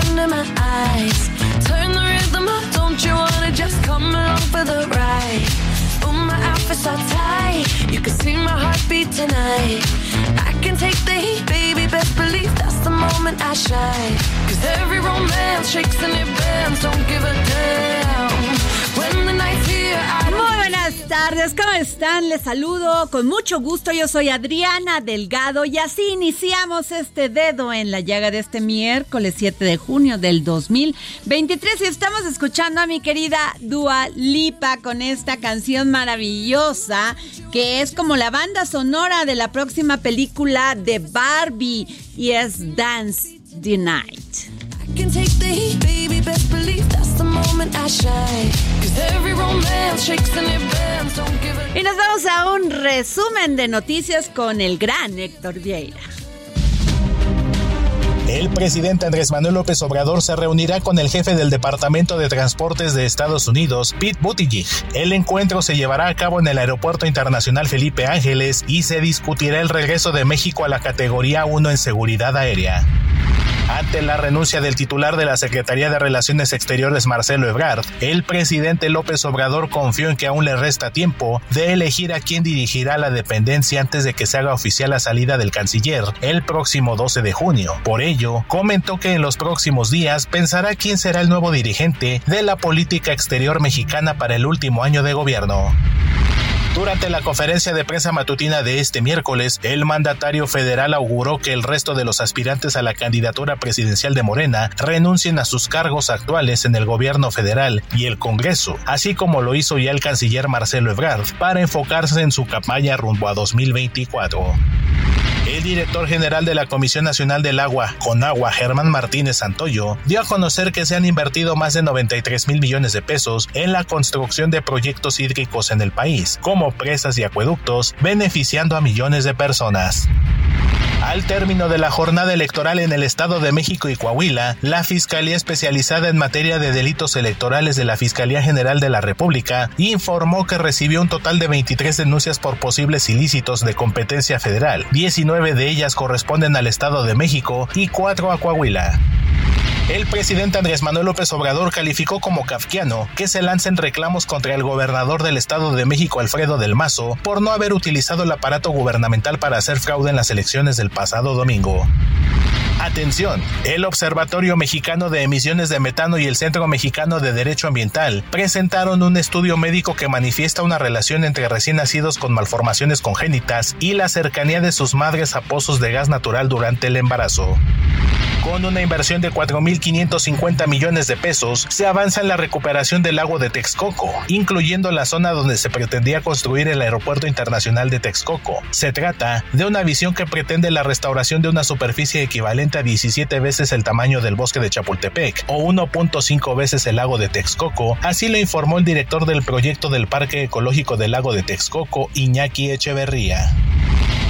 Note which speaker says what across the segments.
Speaker 1: Under my eyes. Turn the rhythm up, don't you wanna just come along for the ride? Oh, my outfit's tight, you can see my heartbeat tonight. I can take the heat, baby, best believe that's the moment I shine. Cause every romance shakes and it bends, don't give a damn. When the night's here,
Speaker 2: tardes, ¿cómo están? Les saludo con mucho gusto. Yo soy Adriana Delgado y así iniciamos este dedo en la llaga de este miércoles 7 de junio del 2023 y estamos escuchando a mi querida Dua Lipa con esta canción maravillosa que es como la banda sonora de la próxima película de Barbie y es Dance the Night.
Speaker 1: I can take the heat, baby, best
Speaker 2: Y nos vamos a un resumen de noticias con el gran Héctor Vieira.
Speaker 3: El presidente Andrés Manuel López Obrador se reunirá con el jefe del Departamento de Transportes de Estados Unidos, Pete Buttigieg. El encuentro se llevará a cabo en el Aeropuerto Internacional Felipe Ángeles y se discutirá el regreso de México a la categoría 1 en seguridad aérea. Ante la renuncia del titular de la Secretaría de Relaciones Exteriores, Marcelo Ebrard, el presidente López Obrador confió en que aún le resta tiempo de elegir a quién dirigirá la dependencia antes de que se haga oficial la salida del canciller el próximo 12 de junio. Por ello, comentó que en los próximos días pensará quién será el nuevo dirigente de la política exterior mexicana para el último año de gobierno. Durante la conferencia de prensa matutina de este miércoles, el mandatario federal auguró que el resto de los aspirantes a la candidatura presidencial de Morena renuncien a sus cargos actuales en el gobierno federal y el Congreso, así como lo hizo ya el canciller Marcelo Ebrard, para enfocarse en su campaña rumbo a 2024. El director general de la Comisión Nacional del Agua, Conagua, Germán Martínez Santoyo, dio a conocer que se han invertido más de 93 mil millones de pesos en la construcción de proyectos hídricos en el país, como presas y acueductos, beneficiando a millones de personas. Al término de la jornada electoral en el Estado de México y Coahuila, la Fiscalía Especializada en Materia de Delitos Electorales de la Fiscalía General de la República informó que recibió un total de 23 denuncias por posibles ilícitos de competencia federal. 19 de ellas corresponden al Estado de México y 4 a Coahuila. El presidente Andrés Manuel López Obrador calificó como kafkiano que se lancen reclamos contra el gobernador del Estado de México, Alfredo del Mazo, por no haber utilizado el aparato gubernamental para hacer fraude en las elecciones del pasado domingo. Atención, el Observatorio Mexicano de Emisiones de Metano y el Centro Mexicano de Derecho Ambiental presentaron un estudio médico que manifiesta una relación entre recién nacidos con malformaciones congénitas y la cercanía de sus madres a pozos de gas natural durante el embarazo. Con una inversión de 4.550 millones de pesos, se avanza en la recuperación del lago de Texcoco, incluyendo la zona donde se pretendía construir el Aeropuerto Internacional de Texcoco. Se trata de una visión que pretende la restauración de una superficie equivalente a 17 veces el tamaño del bosque de Chapultepec o 1.5 veces el lago de Texcoco, así lo informó el director del proyecto del Parque Ecológico del Lago de Texcoco, Iñaki Echeverría.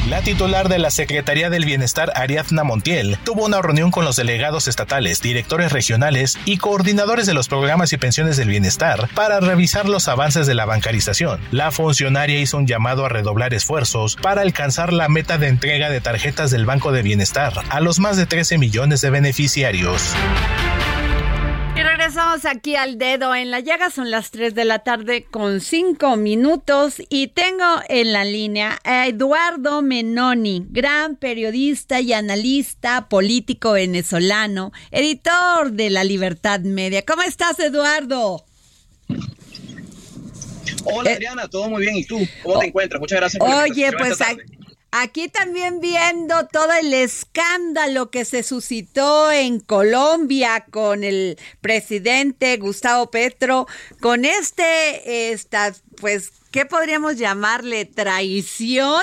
Speaker 3: La titular de la Secretaría del Bienestar, Ariadna Montiel, tuvo una reunión con los delegados estatales, directores regionales y coordinadores de los programas y pensiones del bienestar para revisar los avances de la bancarización. La funcionaria hizo un llamado a redoblar esfuerzos para alcanzar la meta de entrega de tarjetas del Banco de Bienestar a los más de 13 millones de beneficiarios.
Speaker 2: Regresamos aquí al dedo en la llaga, son las 3 de la tarde con 5 minutos y tengo en la línea a Eduardo Menoni, gran periodista y analista político venezolano, editor de La Libertad Media. ¿Cómo estás, Eduardo?
Speaker 4: Hola Adriana, todo muy bien. ¿Y tú? ¿Cómo te encuentras? Muchas gracias por
Speaker 2: Oye, pues. Aquí también viendo todo el escándalo que se suscitó en Colombia con el presidente Gustavo Petro, con este, esta, pues, ¿qué podríamos llamarle? Traición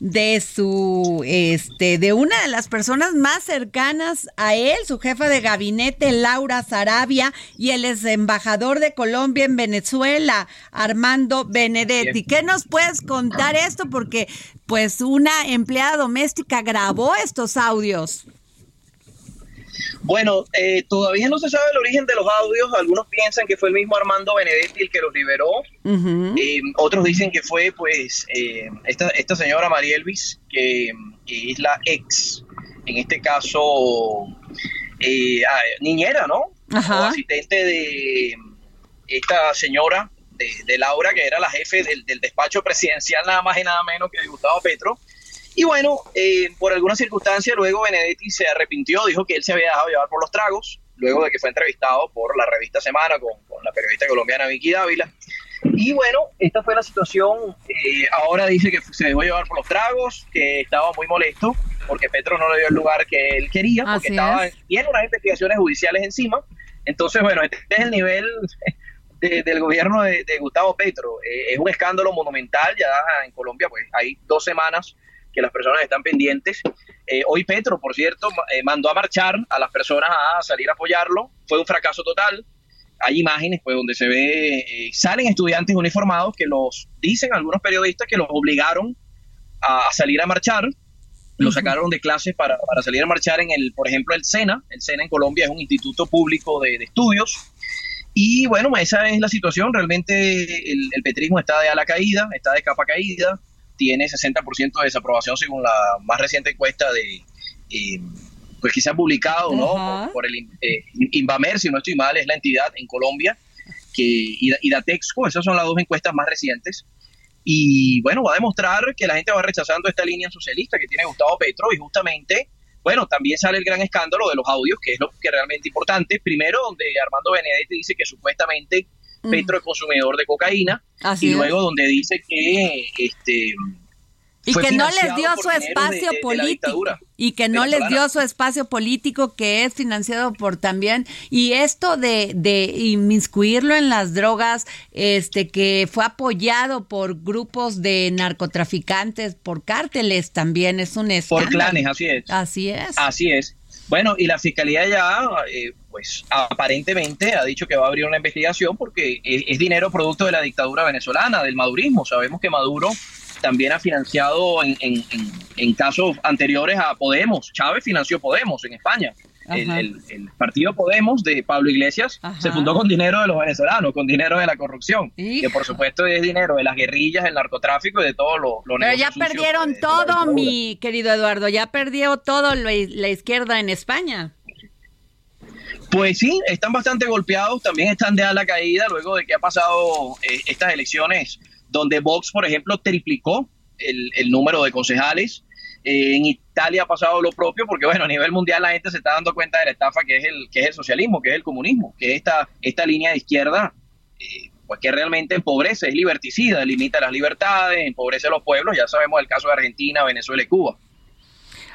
Speaker 2: de su, este, de una de las personas más cercanas a él, su jefa de gabinete, Laura Sarabia, y el ex embajador de Colombia en Venezuela, Armando Benedetti. ¿Qué nos puedes contar esto? Porque, pues, una empleada doméstica grabó estos audios.
Speaker 4: Bueno, eh, todavía no se sabe el origen de los audios. Algunos piensan que fue el mismo Armando Benedetti el que los liberó. Eh, otros dicen que fue, pues, eh, esta, esta señora María Elvis, que, que es la ex, en este caso, eh, ah, niñera, ¿no?
Speaker 2: Ajá.
Speaker 4: O asistente de esta señora, de, de Laura, que era la jefe del, del despacho presidencial, nada más y nada menos que de Gustavo Petro. Y bueno, eh, por alguna circunstancia, luego Benedetti se arrepintió, dijo que él se había dejado llevar por los tragos, luego de que fue entrevistado por la revista Semana con, con la periodista colombiana Vicky Dávila. Y bueno, esta fue la situación. eh, ahora dice que se dejó llevar por los tragos, que estaba muy molesto porque Petro no le dio el lugar que él quería, porque
Speaker 2: Así
Speaker 4: estaba,
Speaker 2: es.
Speaker 4: tiene unas investigaciones judiciales encima. Entonces, bueno, este es el nivel de- del gobierno de, de Gustavo Petro. Eh, es un escándalo monumental, ya en Colombia pues hay dos semanas que las personas están pendientes. Eh, hoy Petro, por cierto, eh, mandó a marchar a las personas a salir a apoyarlo. Fue un fracaso total. Hay imágenes pues donde se ve, salen estudiantes uniformados que los, dicen algunos periodistas que los obligaron a, a salir a marchar. Los sacaron de clases para, para salir a marchar en el, por ejemplo, el SENA. El SENA en Colombia es un instituto público de, de estudios. Y bueno, esa es la situación. Realmente el, el petrismo está de ala caída, está de capa caída, tiene 60% de desaprobación según la más reciente encuesta de, eh, pues quizá publicado, ¿no? Por, por el eh, Invamer, si no estoy mal, es la entidad en Colombia, que, y, y Datexco, esas son las dos encuestas más recientes. Y bueno, va a demostrar que la gente va rechazando esta línea socialista que tiene Gustavo Petro y justamente, bueno, también sale el gran escándalo de los audios, que es lo que es realmente importante. Primero, donde Armando Benedetti dice que supuestamente
Speaker 2: Mm.
Speaker 4: Petro es consumidor de cocaína
Speaker 2: Así
Speaker 4: y
Speaker 2: es.
Speaker 4: luego donde dice que este
Speaker 2: Y que no les dio su espacio
Speaker 4: de- de la
Speaker 2: político. y que no les dio su espacio político que es financiado por también. Y esto de, de inmiscuirlo en las drogas, este que fue apoyado por grupos de narcotraficantes, por cárteles también, es un
Speaker 4: por clanes, así es.
Speaker 2: Así es.
Speaker 4: Así es. Bueno, y la fiscalía ya, eh, pues aparentemente ha dicho que va a abrir una investigación porque es, es dinero producto de la dictadura venezolana, del madurismo. Sabemos que Maduro también ha financiado en, en- en- casos anteriores a Podemos. Chávez financió Podemos en España. El, el- el partido Podemos de Pablo Iglesias
Speaker 2: Ajá.
Speaker 4: se fundó con dinero de los venezolanos, con dinero de la corrupción,
Speaker 2: Hijo.
Speaker 4: que por supuesto es dinero de las guerrillas, del narcotráfico y de todo lo, lo
Speaker 2: Pero ya perdieron
Speaker 4: de- la
Speaker 2: todo, mi querido Eduardo, ya perdió todo la, la izquierda en España.
Speaker 4: Pues sí, están bastante golpeados, también están de ala caída luego de que ha pasado eh, estas elecciones donde Vox, por ejemplo, triplicó el, el número de concejales. Eh, en Italia ha pasado lo propio porque, bueno, a nivel mundial la gente se está dando cuenta de la estafa que es el, que es el socialismo, que es el comunismo, que es esta, esta línea de izquierda, eh, pues que realmente empobrece, es liberticida, limita las libertades, empobrece a los pueblos. Ya sabemos el caso de Argentina, Venezuela y Cuba.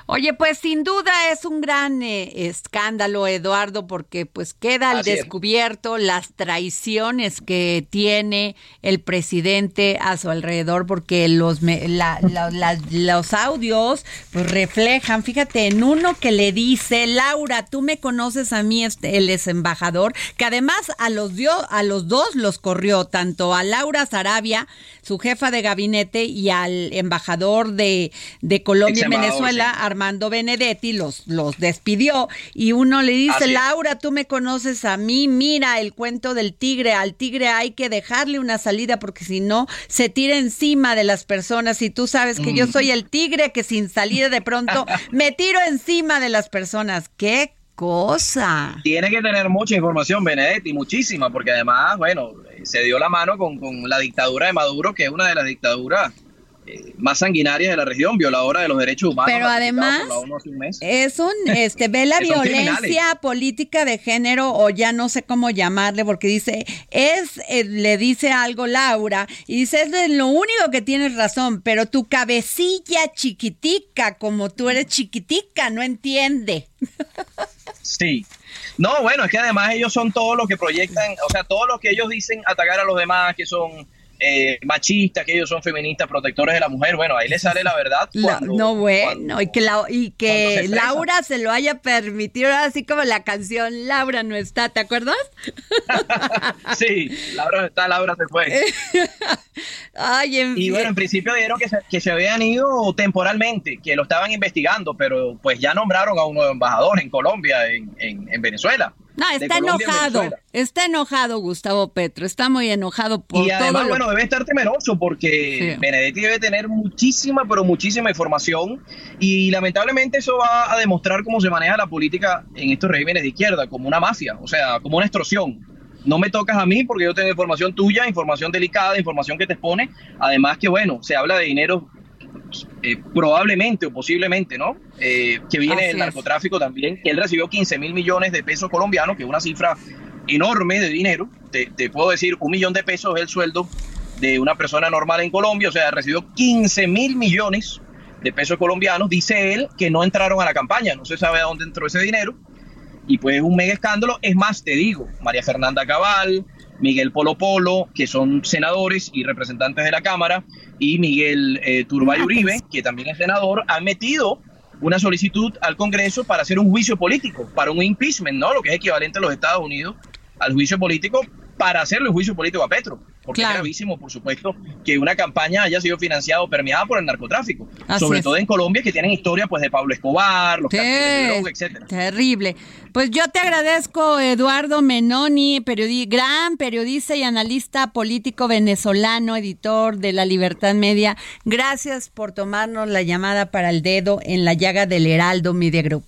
Speaker 2: Oye, pues sin duda es un gran eh, escándalo, Eduardo, porque pues queda al descubierto las traiciones que tiene el presidente a su alrededor, porque los me- la- la- la- los audios pues reflejan, fíjate, en uno que le dice, Laura, tú me conoces a mí, este, el ex embajador, que además a los dio, a los dos los corrió, tanto a Laura Sarabia, su jefa de gabinete, y al embajador de, de Colombia en
Speaker 4: Ex-embajador,
Speaker 2: Venezuela,
Speaker 4: sí.
Speaker 2: Armando Benedetti, los, los despidió. Y uno le dice. Laura, tú me conoces a mí, mira el cuento del tigre, al tigre hay que dejarle una salida porque si no se tira encima de las personas y tú sabes que
Speaker 4: Mm.
Speaker 2: yo soy el tigre que sin salida de pronto me tiro encima de las personas. ¡Qué cosa!
Speaker 4: Tiene que tener mucha información, Benedetti, muchísima, porque además, bueno, se dio la mano con, con la dictadura de Maduro, que es una de las dictaduras más sanguinarias de la región, violadora de los derechos humanos.
Speaker 2: Pero además. Es un, este, ve la violencia política de género o ya no sé cómo llamarle porque dice, es, eh, le dice algo Laura y dice, es lo único que tienes razón, pero tu cabecilla chiquitica, como tú eres chiquitica, no entiende.
Speaker 4: Sí. No, bueno, es que además ellos son todos los que proyectan, o sea, todos los que ellos dicen atacar a los demás, que son eh, machistas, que ellos son feministas, protectores de la mujer, bueno, ahí les sale la verdad.
Speaker 2: La- no, bueno,
Speaker 4: cuando-
Speaker 2: y que, la- y
Speaker 4: se
Speaker 2: que. Laura se lo haya permitido, así como la canción Laura no está, ¿te acuerdas?
Speaker 4: sí, Laura está, Laura se fue.
Speaker 2: Ay, en
Speaker 4: Y bueno, en principio dijeron que se, que se habían ido temporalmente, que lo estaban investigando, pero pues ya nombraron a un nuevo embajador en Colombia, en, en, en Venezuela.
Speaker 2: No, está
Speaker 4: Colombia
Speaker 2: enojado,
Speaker 4: Venezuela.
Speaker 2: está enojado Gustavo Petro, está muy enojado por
Speaker 4: Y además,
Speaker 2: todo lo
Speaker 4: bueno, debe estar temeroso porque
Speaker 2: Sí.
Speaker 4: Benedetti debe tener muchísima, pero muchísima información y lamentablemente eso va a demostrar cómo se maneja la política en estos regímenes de izquierda, como una mafia, o sea, como una extorsión. No me tocas a mí porque yo tengo información tuya, información delicada, información que te expone. Además que, bueno, se habla de dinero eh, probablemente o posiblemente, ¿no? Eh, que viene
Speaker 2: Así es.
Speaker 4: narcotráfico también, que él recibió 15 mil millones de pesos colombianos, que es una cifra enorme de dinero. Te, te puedo decir, un millón de pesos es el sueldo de una persona normal en Colombia, o sea, recibió 15 mil millones de pesos colombianos. Dice él que no entraron a la campaña, no se sabe a dónde entró ese dinero. Y pues es un mega escándalo. Es más, te digo, María Fernanda Cabal, Miguel Polo Polo, que son senadores y representantes de la Cámara, y Miguel eh, Turbay Uribe, que también es senador, han metido una solicitud al Congreso para hacer un juicio político, para un impeachment, ¿no? Lo que es equivalente a los Estados Unidos al juicio político, para hacerle juicio político a Petro. Porque
Speaker 2: Claro.
Speaker 4: es gravísimo, por supuesto, que una campaña haya sido financiada o permeada por el narcotráfico.
Speaker 2: Así
Speaker 4: Sobre
Speaker 2: es.
Speaker 4: todo en Colombia, que tienen historia pues de Pablo Escobar, los carteles de droga, etcétera.
Speaker 2: Terrible. Pues yo te agradezco, Eduardo Menoni, periodi- gran periodista y analista político venezolano, editor de La Libertad Media. Gracias por tomarnos la llamada para el dedo en la llaga del Heraldo Media Group.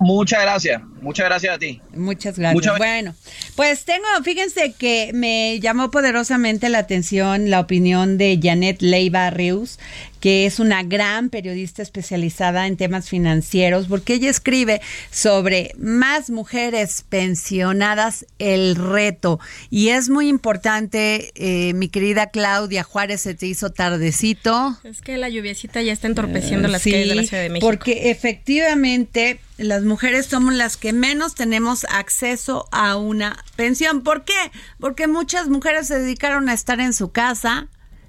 Speaker 4: Muchas gracias, muchas gracias a ti.
Speaker 2: Muchas gracias.
Speaker 4: Muchas-
Speaker 2: bueno, pues tengo, fíjense que me llamó poderosamente la atención la opinión de Janet Leiva Rius, que es una gran periodista especializada en temas financieros, porque ella escribe sobre más mujeres pensionadas, el reto. Y es muy importante, eh, mi querida Claudia Juárez, se te hizo tardecito.
Speaker 5: Es que la lluviecita ya está entorpeciendo las
Speaker 2: Sí,
Speaker 5: calles de la Ciudad de México.
Speaker 2: Porque efectivamente las mujeres somos las que menos tenemos acceso a una pensión. ¿Por qué? Porque muchas mujeres se dedicaron a estar en su casa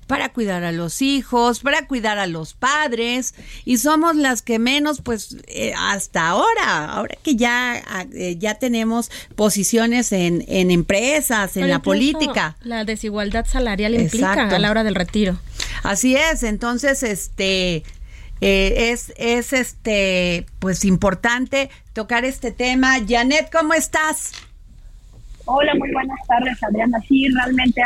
Speaker 2: para cuidar a los hijos, para cuidar a los padres, y somos las que menos, pues, eh, hasta ahora, ahora que ya, ah, eh, ya tenemos posiciones en, en empresas, en
Speaker 5: Pero
Speaker 2: la política.
Speaker 5: La desigualdad salarial implica
Speaker 2: Exacto.
Speaker 5: a la hora del retiro.
Speaker 2: Así es, entonces este eh, es, es este pues importante tocar este tema. Janet, ¿cómo estás?
Speaker 6: Hola, muy buenas tardes, Adriana. Sí, realmente,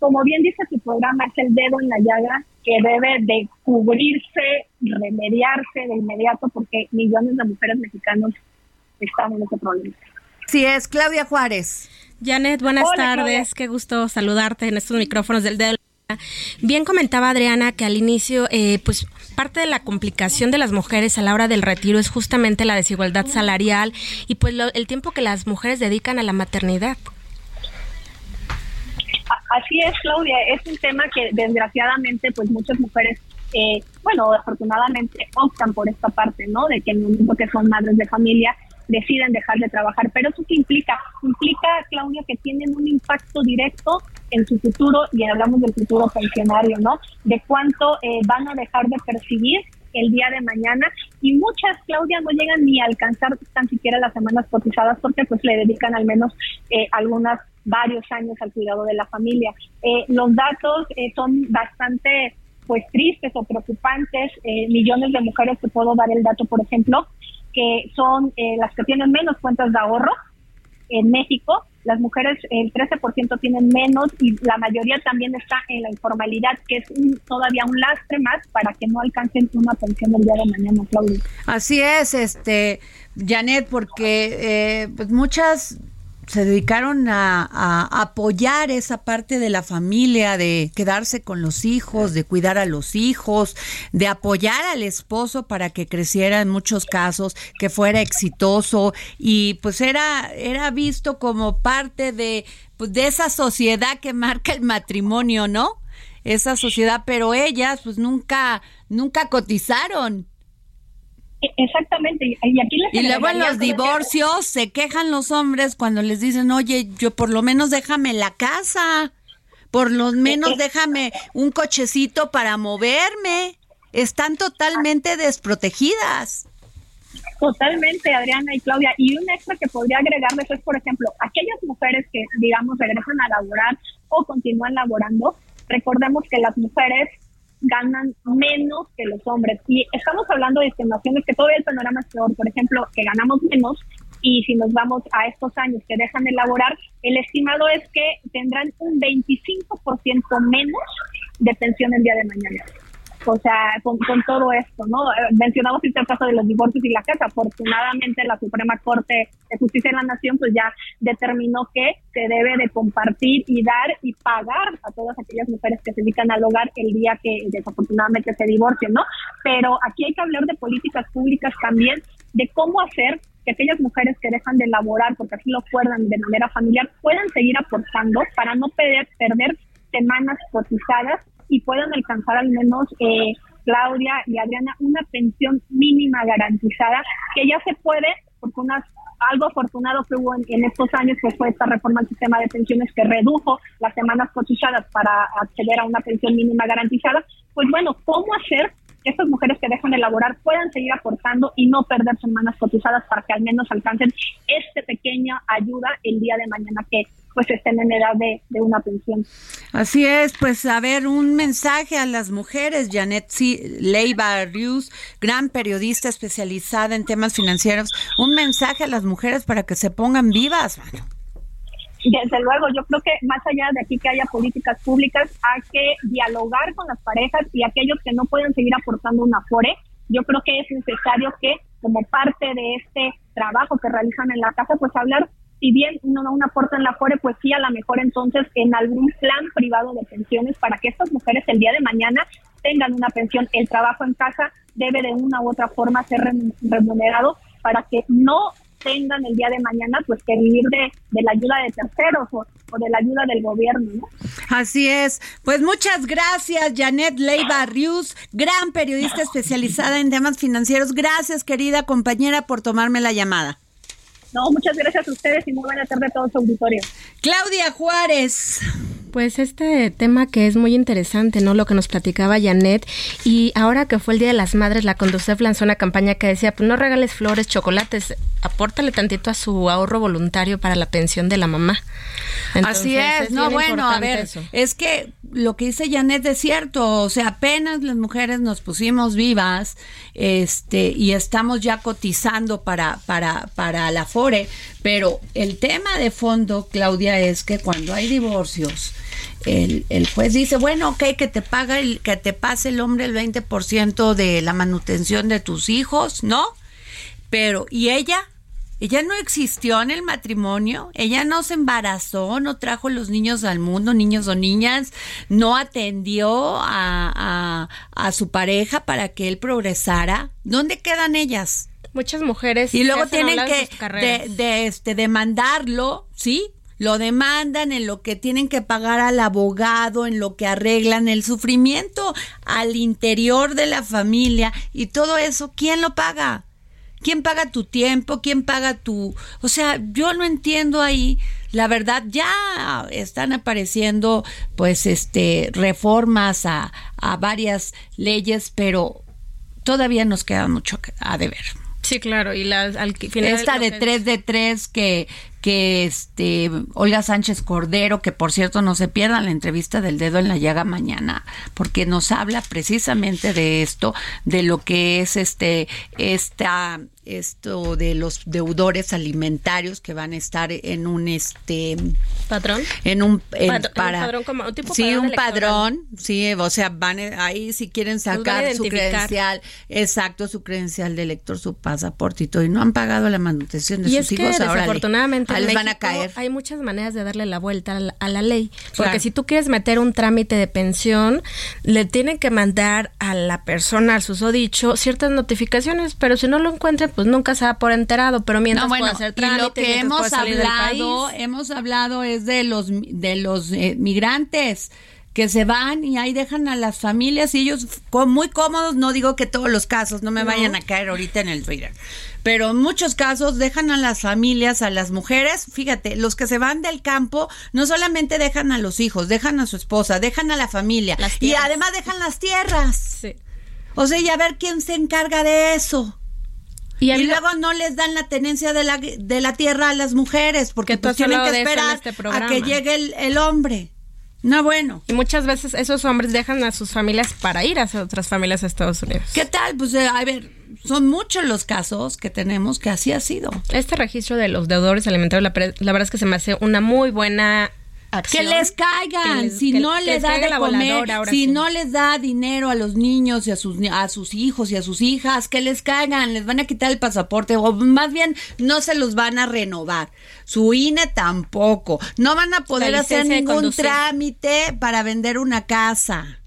Speaker 6: como bien dice tu programa, es el dedo en la llaga que debe de cubrirse, remediarse de inmediato porque millones de mujeres mexicanos están en ese problema.
Speaker 2: Sí, es Claudia Juárez.
Speaker 5: Janet, buenas
Speaker 6: Hola,
Speaker 5: tardes.
Speaker 6: Claudia.
Speaker 5: Qué gusto saludarte en estos micrófonos del dedo. Bien comentaba Adriana que al inicio, eh, pues parte de la complicación de las mujeres a la hora del retiro es justamente la desigualdad salarial y pues lo- el tiempo que las mujeres dedican a la maternidad.
Speaker 6: Así es, Claudia, es un tema que desgraciadamente pues muchas mujeres eh, bueno, afortunadamente optan por esta parte, ¿no? De que en el momento que son madres de familia deciden dejar de trabajar. Pero eso qué implica? Implica, Claudia, que tienen un impacto directo en su futuro, y hablamos del futuro pensionario, ¿no? De cuánto eh, van a dejar de percibir el día de mañana y muchas, Claudia, no llegan ni a alcanzar tan siquiera las semanas cotizadas porque pues le dedican al menos eh, algunas varios años al cuidado de la familia. Eh, los datos eh, son bastante pues tristes o preocupantes. millones de mujeres, te puedo dar el dato, por ejemplo, que son las que tienen menos cuentas de ahorro en México las mujeres el 13% tienen menos y la mayoría también está en la informalidad, que es todavía un lastre más para que no alcancen una pensión el día de mañana, Claudia.
Speaker 2: Así es, este Janet, porque eh, pues muchas se dedicaron a, apoyar esa parte de la familia, de quedarse con los hijos, de cuidar a los hijos, de apoyar al esposo para que creciera en muchos casos, que fuera exitoso y pues era, era visto como parte de, pues, de esa sociedad que marca el matrimonio, ¿no? Esa sociedad, pero ellas pues nunca, nunca cotizaron
Speaker 6: exactamente. Y, aquí
Speaker 2: y luego en los divorcios se quejan los hombres cuando les dicen, oye, yo por lo menos déjame la casa, por lo menos déjame un cochecito para moverme. Están totalmente desprotegidas.
Speaker 6: Totalmente, Adriana y Claudia. Y un extra que podría agregarles es, por ejemplo, aquellas mujeres que, digamos, regresan a laborar o continúan laborando. Recordemos que las mujeres ganan menos que los hombres. Y estamos hablando de estimaciones que todavía el panorama es peor. Por ejemplo, que ganamos menos y si nos vamos a estos años que dejan de laborar, el estimado es que tendrán un 25% menos de pensión el día de mañana o sea, con, todo esto, ¿no? Eh, mencionamos este caso de los divorcios y la casa. Afortunadamente, la Suprema Corte de Justicia de la Nación, pues ya determinó que se debe de compartir y dar y pagar a todas aquellas mujeres que se dedican al hogar el día que desafortunadamente se divorcien, ¿no? Pero aquí hay que hablar de políticas públicas también, de cómo hacer que aquellas mujeres que dejan de laborar, porque así lo acuerdan de manera familiar, puedan seguir aportando para no perder semanas cotizadas y puedan alcanzar al menos eh, Claudia y Adriana una pensión mínima garantizada que ya se puede porque unas algo afortunado que hubo en, estos años pues fue esta reforma al sistema de pensiones que redujo las semanas cotizadas para acceder a una pensión mínima garantizada pues bueno cómo hacer que estas mujeres que dejan de laborar puedan seguir aportando y no perder semanas cotizadas para que al menos alcancen esta pequeña ayuda el día de mañana que pues estén en edad de, una pensión.
Speaker 2: Así es, pues a ver, un mensaje a las mujeres, Janet Leiva Rius, gran periodista especializada en temas financieros, un mensaje a las mujeres para que se pongan vivas,
Speaker 6: Desde luego, yo creo que más allá de aquí que haya políticas públicas, hay que dialogar con las parejas y aquellos que no pueden seguir aportando una FORE. Yo creo que es necesario que, como parte de este trabajo que realizan en la casa, pues hablar si bien no un aporte en la FORE, pues sí, a lo mejor entonces en algún plan privado de pensiones para que estas mujeres el día de mañana tengan una pensión. El trabajo en casa debe de una u otra forma ser remunerado para que no tengan el día de mañana pues que vivir de, la ayuda de terceros o, de la ayuda del gobierno.
Speaker 2: Así es. Pues muchas gracias, Janet Leiva Rius, gran periodista especializada en temas financieros. Gracias, querida compañera, por tomarme la llamada.
Speaker 6: No, muchas gracias a ustedes y muy buena tarde a todo su auditorio.
Speaker 2: Claudia Juárez.
Speaker 5: Pues este tema que es muy interesante, ¿no? Lo que nos platicaba Janet. Y ahora que fue el Día de las Madres, la Conducef lanzó una campaña que decía, pues no regales flores, chocolates, apórtale tantito a su ahorro voluntario para la pensión de la mamá.
Speaker 2: Así es, no, bueno, a ver, es que lo que dice Janet es cierto, o sea, apenas las mujeres nos pusimos vivas, este, y estamos ya cotizando para, para, para la FORE, pero el tema de fondo, Claudia, es que cuando hay divorcios, el, el juez dice, bueno, ok, que te paga el, que te pase el hombre el 20% de la manutención de tus hijos, ¿no? Pero, ¿y ella? Ella no existió en el matrimonio, ella no se embarazó, no trajo los niños al mundo, niños o niñas, no atendió a, a, su pareja para que él progresara. ¿Dónde quedan ellas?
Speaker 5: Muchas mujeres.
Speaker 2: Y luego tienen que de, este, demandarlo, ¿sí? Lo demandan, en lo que tienen que pagar al abogado, en lo que arreglan el sufrimiento al interior de la familia y todo eso, ¿quién lo paga? ¿Quién paga tu tiempo? ¿Quién paga tu... O sea, yo no entiendo ahí. La verdad, ya están apareciendo pues este reformas a, a varias leyes, pero todavía nos queda mucho a deber.
Speaker 5: Sí, claro, y la, al final
Speaker 2: Esta de 3 de 3 que, que este Olga Sánchez Cordero, que por cierto no se pierdan la entrevista del dedo en la llaga mañana, porque nos habla precisamente de esto, de lo que es este esta esto de los deudores alimentarios que van a estar en un este
Speaker 5: patrón
Speaker 2: en un en
Speaker 5: Pat-
Speaker 2: para
Speaker 5: un padrón como- tipo
Speaker 2: sí
Speaker 5: padrón
Speaker 2: un padrón sí o sea van a- ahí si quieren sacar su credencial exacto su credencial de elector su pasaporte y todo y no han pagado la manutención de
Speaker 5: y
Speaker 2: sus
Speaker 5: es que
Speaker 2: hijos ahora
Speaker 5: desafortunadamente en
Speaker 2: les van a caer
Speaker 5: hay muchas maneras de darle la vuelta a la, a la ley porque
Speaker 2: Claro.
Speaker 5: si tú quieres meter un trámite de pensión le tienen que mandar a la persona al susodicho ciertas notificaciones pero si no lo encuentran pues nunca se va por enterado pero mientras
Speaker 2: no, bueno,
Speaker 5: puede hacer
Speaker 2: y lo que hemos hablado, hemos hablado es de los de los eh, migrantes que se van y ahí dejan a las familias y ellos muy cómodos, no digo que todos los casos, no me vayan a caer ahorita en el Twitter, pero en muchos casos dejan a las familias, a las mujeres, fíjate, los que se van del campo no solamente dejan a los hijos, dejan a su esposa, dejan a la familia y además dejan las tierras.
Speaker 5: Sí.
Speaker 2: O sea, y a ver quién se encarga de eso.
Speaker 5: y,
Speaker 2: luego no les dan la tenencia de la, de la tierra a las mujeres, porque pues tienen que esperar
Speaker 5: este
Speaker 2: a que llegue el, el hombre. No, bueno.
Speaker 5: y muchas veces esos hombres dejan a sus familias para ir hacia otras familias a Estados Unidos
Speaker 2: ¿Qué tal? Pues eh, a ver, son muchos los casos que tenemos que así ha sido.
Speaker 5: este registro de los deudores alimentarios la, la verdad es que se me hace una muy buena
Speaker 2: Que les caigan,
Speaker 5: Que les-
Speaker 2: si
Speaker 5: que-
Speaker 2: no
Speaker 5: que les
Speaker 2: da de comer,
Speaker 5: ahora
Speaker 2: si
Speaker 5: sí.
Speaker 2: no les da dinero a los niños y a sus a sus hijos y a sus hijas, que les caigan, les van a quitar el pasaporte o más bien no se los van a renovar. Su INE tampoco. No van a poder hacer ningún trámite para vender una casa.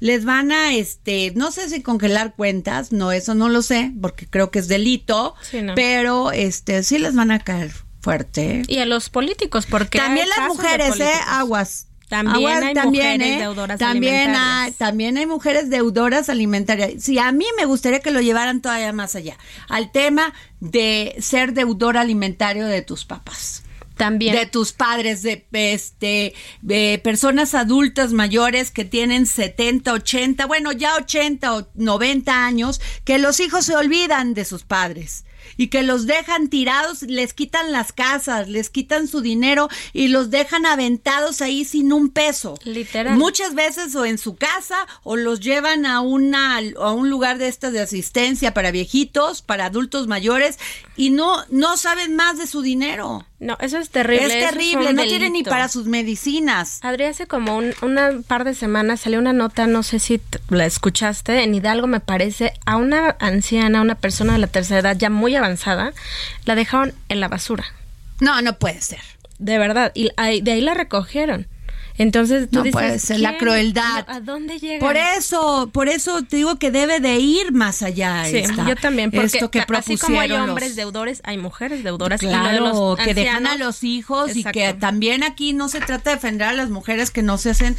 Speaker 2: Les van a, este, no sé si congelar cuentas, no, eso no lo sé, porque creo que es delito,
Speaker 5: Sí, no.
Speaker 2: pero, este, sí les van a caer fuerte.
Speaker 5: y a los políticos porque
Speaker 2: También
Speaker 5: hay
Speaker 2: las mujeres, ¿eh? Aguas.
Speaker 5: También
Speaker 2: Aguas,
Speaker 5: hay
Speaker 2: también,
Speaker 5: mujeres
Speaker 2: ¿eh?
Speaker 5: deudoras
Speaker 2: también hay,
Speaker 5: alimentarias.
Speaker 2: también hay mujeres deudoras alimentarias. Sí, a mí me gustaría que lo llevaran todavía más allá. Al tema de ser deudor alimentario de tus papás.
Speaker 5: también
Speaker 2: De tus padres, de este, de personas adultas mayores que tienen 70, 80, bueno, ya 80 o 90 años, que los hijos se olvidan de sus padres y que los dejan tirados, les quitan las casas, les quitan su dinero y los dejan aventados ahí sin un peso.
Speaker 5: Literal.
Speaker 2: Muchas veces o en su casa o los llevan a una a un lugar de estas de asistencia para viejitos, para adultos mayores y no no saben más de su dinero.
Speaker 5: No eso es terrible
Speaker 2: Es terrible, no tienen ni para sus medicinas.
Speaker 5: Adri, hace como un una par de semanas salió una nota, no sé si la escuchaste, en Hidalgo me parece, a una anciana, una persona de la tercera edad ya muy avanzada, la dejaron en la basura.
Speaker 2: No, no puede ser.
Speaker 5: De verdad, y de ahí la recogieron. Entonces tú
Speaker 2: No
Speaker 5: dices,
Speaker 2: puede ser la crueldad.
Speaker 5: ¿A dónde llega?
Speaker 2: Por eso, por eso te digo que debe de ir más allá.
Speaker 5: Sí,
Speaker 2: esta-
Speaker 5: yo también, porque
Speaker 2: esto que
Speaker 5: así como hay hombres
Speaker 2: los-
Speaker 5: deudores, hay mujeres deudoras. de
Speaker 2: Claro,
Speaker 5: los
Speaker 2: que dejan a los hijos y que también aquí no se trata de defender a las mujeres que no se hacen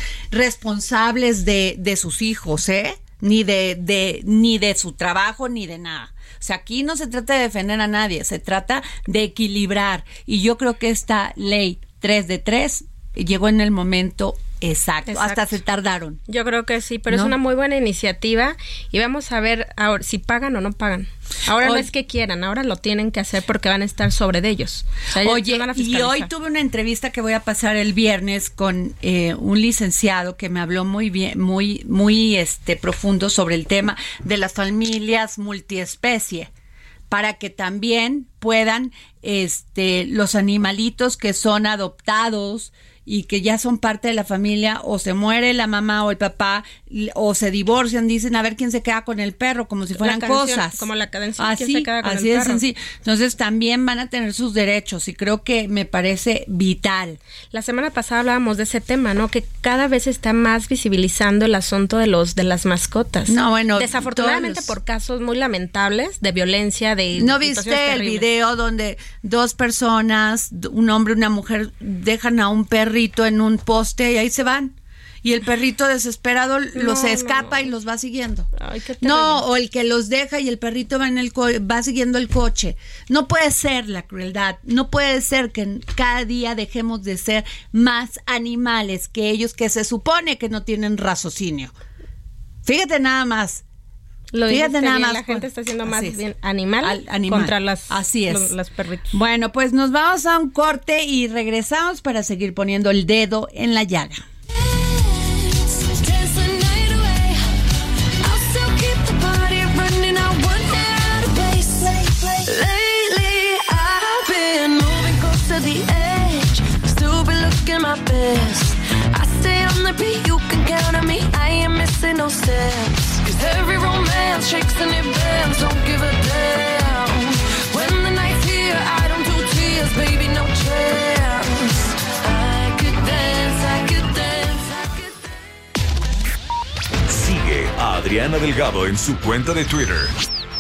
Speaker 2: responsables de, de sus hijos, ¿eh? Ni de, de, ni de su trabajo, ni de nada. O sea, aquí no se trata de defender a nadie, se trata de equilibrar. Y yo creo que esta ley 3 de 3 llegó en el momento exacto.
Speaker 5: Exacto.
Speaker 2: Hasta se tardaron.
Speaker 5: Yo creo que sí, pero es
Speaker 2: ¿No?
Speaker 5: una muy buena iniciativa y vamos a ver ahora si pagan o no pagan. Ahora no
Speaker 2: Oye-
Speaker 5: es que quieran, ahora lo tienen que hacer porque van a estar sobre de ellos. O sea, ellos
Speaker 2: Oye,
Speaker 5: van a
Speaker 2: y hoy tuve una entrevista que voy a pasar el viernes con eh, un licenciado que me habló muy bien, muy, muy este profundo sobre el tema de las familias multiespecie para que también puedan este los animalitos que son adoptados y que ya son parte de la familia o se muere la mamá o el papá o se divorcian, dicen a ver quién se queda con el perro, como si fueran
Speaker 5: canción,
Speaker 2: cosas.
Speaker 5: como la ¿quién
Speaker 2: Así,
Speaker 5: se queda con
Speaker 2: así
Speaker 5: el perro?
Speaker 2: sencillo. Entonces también van a tener sus derechos y creo que me parece vital.
Speaker 5: La semana pasada hablábamos de ese tema, ¿no? Que cada vez está más visibilizando el asunto de los de las mascotas.
Speaker 2: No, bueno,
Speaker 5: desafortunadamente por casos muy lamentables de violencia, de
Speaker 2: ¿No viste el video donde dos personas, un hombre y una mujer, dejan a un perrito en un poste y ahí se van? Y el perrito desesperado los
Speaker 5: no,
Speaker 2: escapa y los va siguiendo.
Speaker 5: Ay, qué terrible.
Speaker 2: no, o el que los deja y el perrito va en el co- va siguiendo el coche. No puede ser la crueldad. No puede ser que cada día dejemos de ser más animales que ellos que se supone que no tienen raciocinio. Fíjate nada más.
Speaker 5: Lo
Speaker 2: Fíjate nada
Speaker 5: bien,
Speaker 2: más.
Speaker 5: La gente está haciendo más
Speaker 2: es.
Speaker 5: bien animal,
Speaker 2: Al- animal.
Speaker 5: contra las,
Speaker 2: Así es.
Speaker 5: los, los perritos.
Speaker 2: Bueno, pues nos vamos a un corte y regresamos para seguir poniendo el dedo en la llaga.
Speaker 1: I stay on the beat, you can count on me. Ain't missing no steps. Romance shakes and it bends. Don't give a damn. When the night's here, I don't do tears, baby, no chance. I could dance, I could dance, I could dance.
Speaker 7: Sigue a Adriana Delgado en su cuenta de Twitter.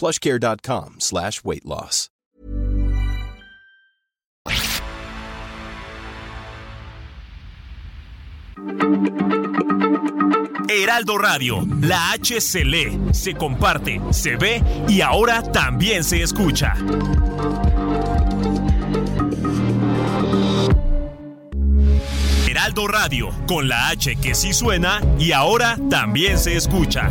Speaker 8: plushcare.com slash weight loss.
Speaker 9: Heraldo Radio, la H se lee, se comparte, se ve y ahora también se escucha. Heraldo Radio, con la H que sí suena y ahora también se escucha.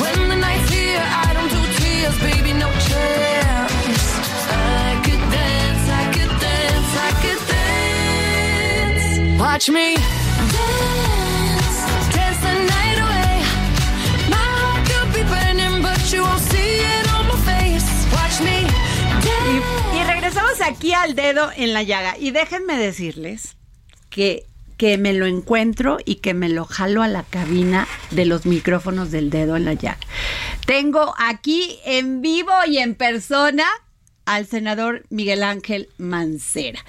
Speaker 1: When the night's here, I don't do tears, baby. No chance. I could dance, I could dance, I could dance. Watch me dance, dance the night away. My heart could be burning, but you won't see it on my face. Watch me dance.
Speaker 2: Y regresamos aquí al dedo en la llaga. Y déjenme decirles que, que me lo encuentro y que me lo jalo a la cabina de los micrófonos del dedo en la llaga. Tengo aquí en vivo y en persona al senador Miguel Ángel Mancera.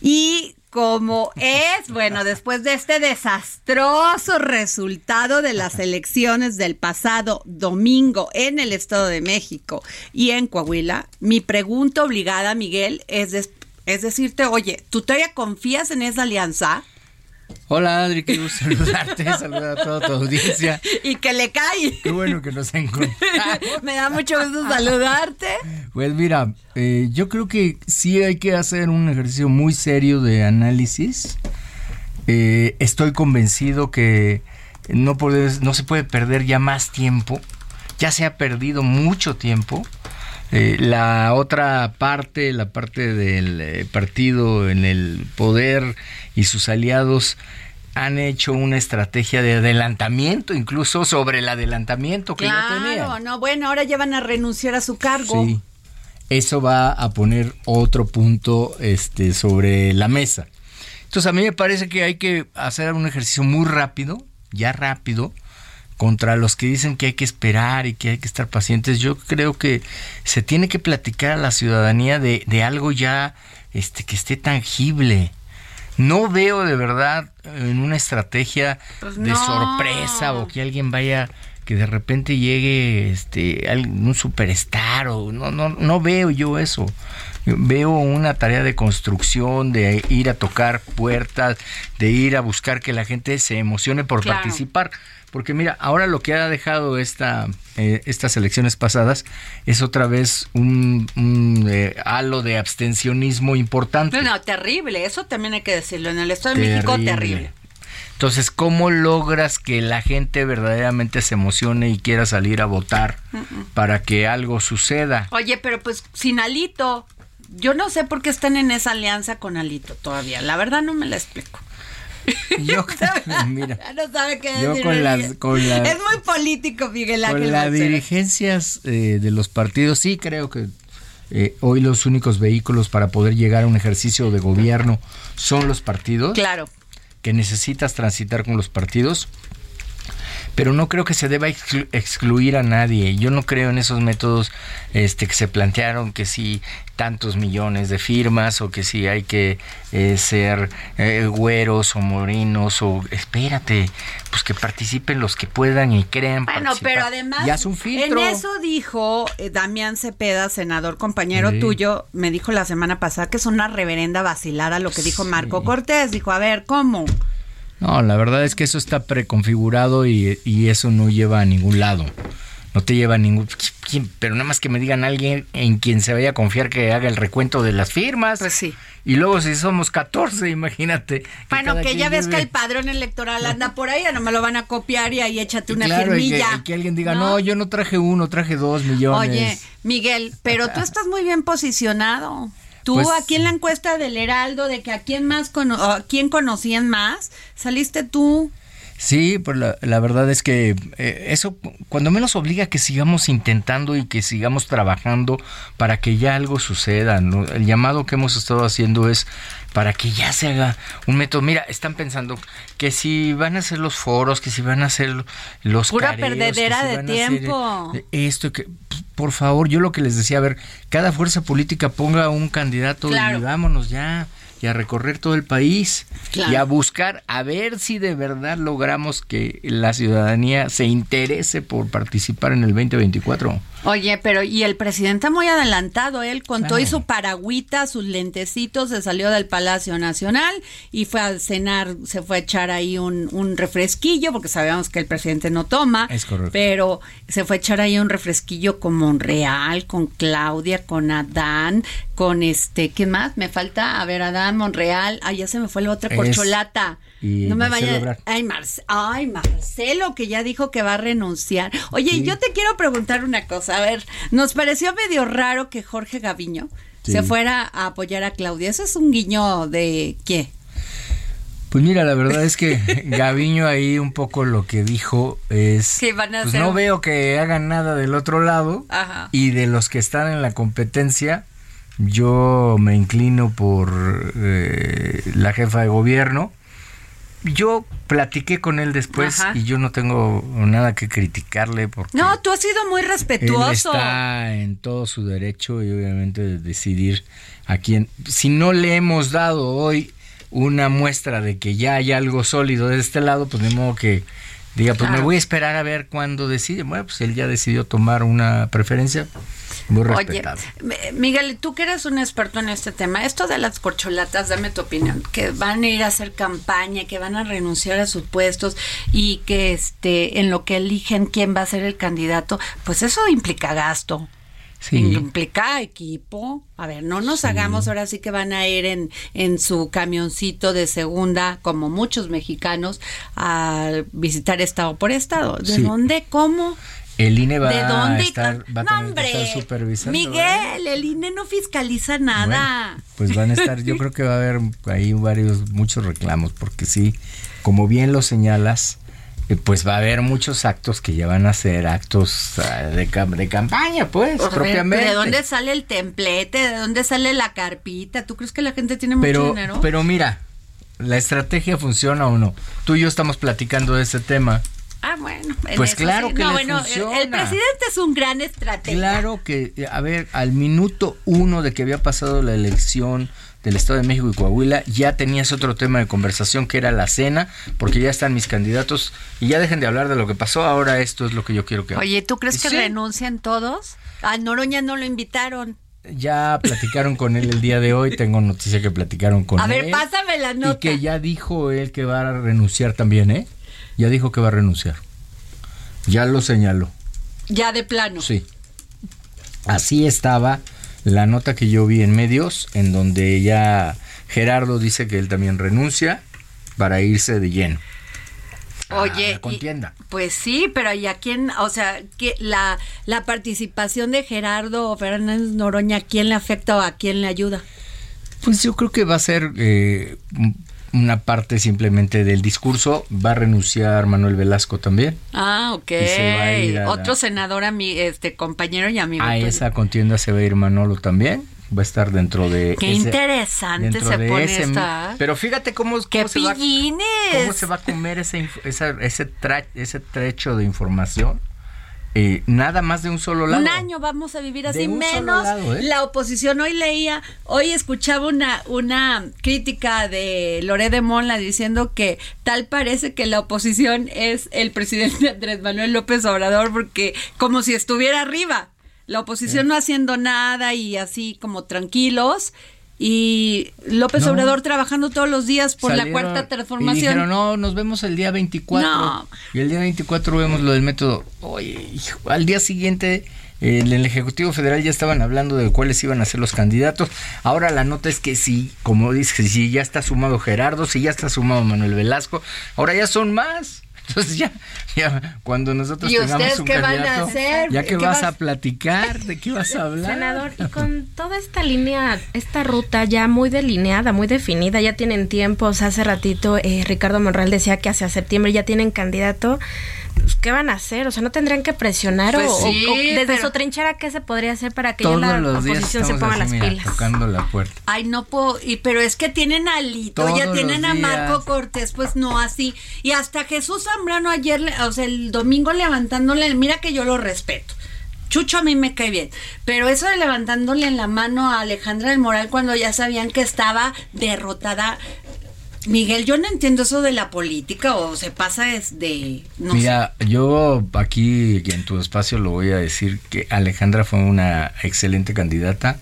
Speaker 2: Y como es, bueno, después de este desastroso resultado de las elecciones del pasado domingo en el Estado de México y en Coahuila, mi pregunta obligada, Miguel, es, es decirte, oye, ¿tú todavía confías en esa alianza?
Speaker 10: Hola Adri, qué gusto saludarte, saludar a toda tu audiencia.
Speaker 2: Y que le cae.
Speaker 10: Qué bueno que nos encontramos.
Speaker 2: Me da mucho gusto saludarte.
Speaker 10: Pues mira, eh, yo creo que sí hay que hacer un ejercicio muy serio de análisis. Eh, estoy convencido que no, puedes- no se puede perder ya más tiempo. Ya se ha perdido mucho tiempo. Eh, la otra parte, la parte del partido en el poder y sus aliados, han hecho una estrategia de adelantamiento, incluso sobre el adelantamiento que ya tenían.
Speaker 2: Claro, no, bueno, ahora ya van a renunciar a su cargo.
Speaker 10: Sí. Eso va a poner otro punto este, sobre la mesa. Entonces a mí me parece que hay que hacer un ejercicio muy rápido, ya rápido, contra los que dicen que hay que esperar y que hay que estar pacientes. Yo creo que se tiene que platicar a la ciudadanía de, de algo ya este, que esté tangible. No veo de verdad en una estrategia
Speaker 2: Pues
Speaker 10: de
Speaker 2: no.
Speaker 10: sorpresa o que alguien vaya que de repente llegue este un superstar o no no no veo yo eso. Veo una tarea de construcción, de ir a tocar puertas, de ir a buscar que la gente se emocione por
Speaker 2: Claro.
Speaker 10: participar. Porque mira, ahora lo que ha dejado esta, eh, estas elecciones pasadas es otra vez un, un, eh, halo de abstencionismo importante.
Speaker 2: No, no, terrible, eso también hay que decirlo. En el Estado de México, terrible.
Speaker 10: Entonces, ¿cómo logras que la gente verdaderamente se emocione y quiera salir a votar para que algo suceda?
Speaker 2: Oye, pero pues sin Alito, yo no sé por qué están en esa alianza con Alito todavía. La verdad no me la explico.
Speaker 10: Yo, mira,
Speaker 2: no sabe qué
Speaker 10: Yo con las- con las-
Speaker 2: Es muy político, Miguel
Speaker 10: con
Speaker 2: Ángel
Speaker 10: las
Speaker 2: Mancera.
Speaker 10: dirigencias eh, de los partidos, sí creo que eh, hoy los únicos vehículos para poder llegar a un ejercicio de gobierno son los partidos.
Speaker 2: Claro.
Speaker 10: que necesitas transitar con los partidos, pero no creo que se deba exclu- excluir a nadie. Yo no creo en esos métodos este, que se plantearon, que si tantos millones de firmas o que si hay que eh, ser eh, güeros o morinos o espérate, pues que participen los que puedan y crean.
Speaker 2: Bueno,
Speaker 10: participar.
Speaker 2: pero además,
Speaker 10: ya es un filtro.
Speaker 2: en eso dijo eh, Damián Cepeda, senador compañero
Speaker 10: Sí.
Speaker 2: tuyo, me dijo la semana pasada que es una reverenda vacilada lo que dijo Marco Cortés. Dijo, a ver, ¿cómo?
Speaker 10: No, la verdad es que eso está preconfigurado y, y eso no lleva a ningún lado. No te lleva a ningún... Pero nada más que me digan alguien en quien se vaya a confiar que haga el recuento de las firmas.
Speaker 2: Pues sí.
Speaker 10: Y luego si somos 14, imagínate.
Speaker 2: Bueno, que ya ves que el padrón electoral anda por ahí, no me lo van a copiar y ahí échate una
Speaker 10: Claro, y que,
Speaker 2: firmilla.
Speaker 10: y que alguien diga, ¿no? yo no traje uno, traje dos millones.
Speaker 2: Oye, Miguel, pero tú estás muy bien posicionado. Tú
Speaker 10: Pues-
Speaker 2: aquí en la encuesta del Heraldo de que a quién más cono- a quién conocían más, saliste tú.
Speaker 10: Sí, pues la, la verdad es que eh, eso cuando menos obliga a que sigamos intentando y que sigamos trabajando para que ya algo suceda. ¿no? El llamado que hemos estado haciendo es para que ya se haga un método. Mira, están pensando que si van a hacer los foros, que si van a hacer los
Speaker 2: Pura
Speaker 10: careos, que
Speaker 2: perdedera
Speaker 10: si
Speaker 2: de tiempo.
Speaker 10: esto que por favor, yo lo que les decía, a ver, cada fuerza política ponga un candidato
Speaker 2: Claro.
Speaker 10: y vámonos ya y a recorrer todo el país
Speaker 2: Claro.
Speaker 10: y a buscar a ver si de verdad logramos que la ciudadanía se interese por participar en el 2024.
Speaker 2: Oye, pero y el presidente muy adelantado, él con todo y
Speaker 10: Claro.
Speaker 2: su paragüita, sus lentecitos, se salió del Palacio Nacional y fue a cenar, se fue a echar ahí un, un refresquillo, porque sabíamos que el presidente no toma.
Speaker 10: Es correcto.
Speaker 2: Pero se fue a echar ahí un refresquillo con Monreal, con Claudia, con Adán, con este, ¿qué más? Me falta, a ver, Adán, Monreal, ah, ya se me fue la otra corcholata.
Speaker 10: Y
Speaker 2: no me
Speaker 10: Marcelo
Speaker 2: vaya.
Speaker 10: Ebrard.
Speaker 2: Ay, Marce- ay, Marcelo, que ya dijo que va a renunciar. Oye,
Speaker 10: Sí.
Speaker 2: yo te quiero preguntar una cosa. A ver, nos pareció medio raro que Jorge Gaviño
Speaker 10: Sí.
Speaker 2: se fuera a apoyar a Claudia. ¿Eso es un guiño de qué?
Speaker 10: Pues mira, la verdad es que Gaviño ahí un poco lo que dijo es
Speaker 2: Que van a
Speaker 10: pues
Speaker 2: hacer
Speaker 10: no
Speaker 2: un-
Speaker 10: veo que hagan nada del otro lado
Speaker 2: Ajá.
Speaker 10: y de los que están en la competencia yo me inclino por eh, la jefa de gobierno. Yo platiqué con él después
Speaker 2: Ajá.
Speaker 10: y yo no tengo nada que criticarle porque
Speaker 2: No, tú has sido muy
Speaker 10: él
Speaker 2: respetuoso.
Speaker 10: está en todo su derecho y obviamente de decidir a quién. Si no le hemos dado hoy una muestra de que ya hay algo sólido de este lado, pues de modo que diga, pues me voy a esperar a ver cuándo decide. Bueno, pues él ya decidió tomar una preferencia muy
Speaker 2: Oye,
Speaker 10: respetable.
Speaker 2: M- Miguel, tú que eres un experto en este tema, esto de las corcholatas, dame tu opinión, que van a ir a hacer campaña, que van a renunciar a sus puestos y que este en lo que eligen quién va a ser el candidato, pues eso implica gasto.
Speaker 10: Sí.
Speaker 2: Implica equipo. A ver, no nos hagamos ahora sí que van a ir en, en su camioncito de segunda, como muchos mexicanos, a visitar estado por estado. ¿De
Speaker 10: Sí.
Speaker 2: dónde? ¿Cómo?
Speaker 10: El INE va
Speaker 2: ¿De dónde?
Speaker 10: a estar, va a tener que estar supervisando. ¿eh?
Speaker 2: Miguel, el INE no fiscaliza nada.
Speaker 10: Bueno, pues van a estar, yo creo que va a haber ahí varios, muchos reclamos, porque sí, como bien lo señalas, eh, pues va a haber muchos actos que ya van a ser actos ah, de, de campaña, pues,
Speaker 2: ver,
Speaker 10: propiamente.
Speaker 2: ¿De dónde sale el templete? ¿De dónde sale la carpita? ¿Tú crees que la gente tiene mucho dinero?
Speaker 10: pero mira, ¿la estrategia funciona o no? Tú y yo estamos platicando de ese tema.
Speaker 2: Ah, bueno. en
Speaker 10: Pues
Speaker 2: eso
Speaker 10: claro
Speaker 2: sí.
Speaker 10: que
Speaker 2: no,
Speaker 10: le
Speaker 2: bueno, el-
Speaker 10: funciona.
Speaker 2: El presidente es un gran estratega.
Speaker 10: Claro que, eh, a ver, al minuto uno de que había pasado la elección del Estado de México y Coahuila, ya tenías otro tema de conversación que era la cena, porque ya están mis candidatos y ya dejen de hablar de lo que pasó, ahora esto es lo que yo quiero que hagan.
Speaker 2: Oye, ¿tú crees que
Speaker 10: Sí.
Speaker 2: renuncian todos? A Noroña no lo invitaron.
Speaker 10: Ya platicaron con él el día de hoy, tengo noticia que platicaron con
Speaker 2: a
Speaker 10: él.
Speaker 2: ver, pásame la
Speaker 10: y
Speaker 2: nota.
Speaker 10: que ya dijo él que va a renunciar también, ¿eh? Ya dijo que va a renunciar. Ya lo señaló.
Speaker 2: Ya de plano.
Speaker 10: Sí. Así estaba la nota que yo vi en medios, en donde ya Gerardo dice que él también renuncia para irse de lleno.
Speaker 2: Oye,
Speaker 10: la contienda.
Speaker 2: y- pues sí, pero ¿y a quién? O sea, que la, la participación de Gerardo Fernández Noroña, ¿a quién le afecta o a quién le ayuda?
Speaker 10: Pues yo creo que va a ser eh, una parte simplemente del discurso. Va a renunciar Manuel Velasco también.
Speaker 2: Ah, ok.
Speaker 10: Se va a a
Speaker 2: Otro senador, ami- este compañero y amigo.
Speaker 10: A
Speaker 2: tuyo.
Speaker 10: esa contienda se va a ir Manolo también. Va a estar dentro de.
Speaker 2: Qué
Speaker 10: ese-
Speaker 2: interesante se pone
Speaker 10: ese-
Speaker 2: esta.
Speaker 10: Pero fíjate cómo, cómo
Speaker 2: ¡Qué
Speaker 10: se va,
Speaker 2: pillines!
Speaker 10: cómo se va a comer ese, esa- ese, tra- ese trecho de información. Eh, nada más de un solo lado.
Speaker 2: Un año vamos a vivir así, menos
Speaker 10: lado, ¿eh?
Speaker 2: la oposición. Hoy leía, hoy escuchaba una, una crítica de Loré de Mola diciendo que tal parece que la oposición es el presidente Andrés Manuel López Obrador, porque como si estuviera arriba. La oposición no haciendo nada y así como tranquilos. Y López
Speaker 10: No.
Speaker 2: Obrador trabajando todos los días por la cuarta
Speaker 10: Y
Speaker 2: transformación.
Speaker 10: dijeron, no, nos vemos el día 24.
Speaker 2: No.
Speaker 10: Y el día 24 vemos lo del método. Oye, hijo, al día siguiente eh, en el Ejecutivo Federal ya estaban hablando de cuáles iban a ser los candidatos. Ahora la nota es que sí, como dice, si ya está sumado Gerardo, si ya está sumado Manuel Velasco, ahora ya son más. Entonces ya, ya cuando nosotros
Speaker 2: ¿Y
Speaker 10: tengamos un
Speaker 2: qué van a hacer?
Speaker 10: ya que
Speaker 2: ¿Qué
Speaker 10: vas
Speaker 2: vas-
Speaker 10: a platicar, de qué vas a hablar.
Speaker 5: Senador, y con toda esta línea, esta ruta ya muy delineada, muy definida, ya tienen tiempo, o sea, hace ratito eh, Ricardo Monreal decía que hacia septiembre ya tienen candidato, pues, ¿qué van a hacer? O sea, ¿no tendrían que presionar
Speaker 2: Pues
Speaker 5: o, o-
Speaker 2: sí,
Speaker 5: o desde su trinchera qué se podría hacer para que
Speaker 10: Todos
Speaker 5: ya la
Speaker 10: los días
Speaker 5: oposición se ponga
Speaker 10: así,
Speaker 5: las
Speaker 10: mira,
Speaker 5: pilas?
Speaker 10: tocando la puerta.
Speaker 2: Ay, no puedo, y, pero es que tienen a Lito,
Speaker 10: Todos
Speaker 2: ya tienen a Marco. Cortés, pues no así. Y hasta Jesús Zambrano ayer, o sea, el domingo levantándole, mira que yo lo respeto. Chucho a mí me cae bien, pero eso de levantándole en la mano a Alejandra del Moral cuando ya sabían que estaba derrotada. Miguel, yo no entiendo eso de la política o se pasa es de no
Speaker 10: Mira, yo aquí en tu espacio lo voy a decir que Alejandra fue una excelente candidata,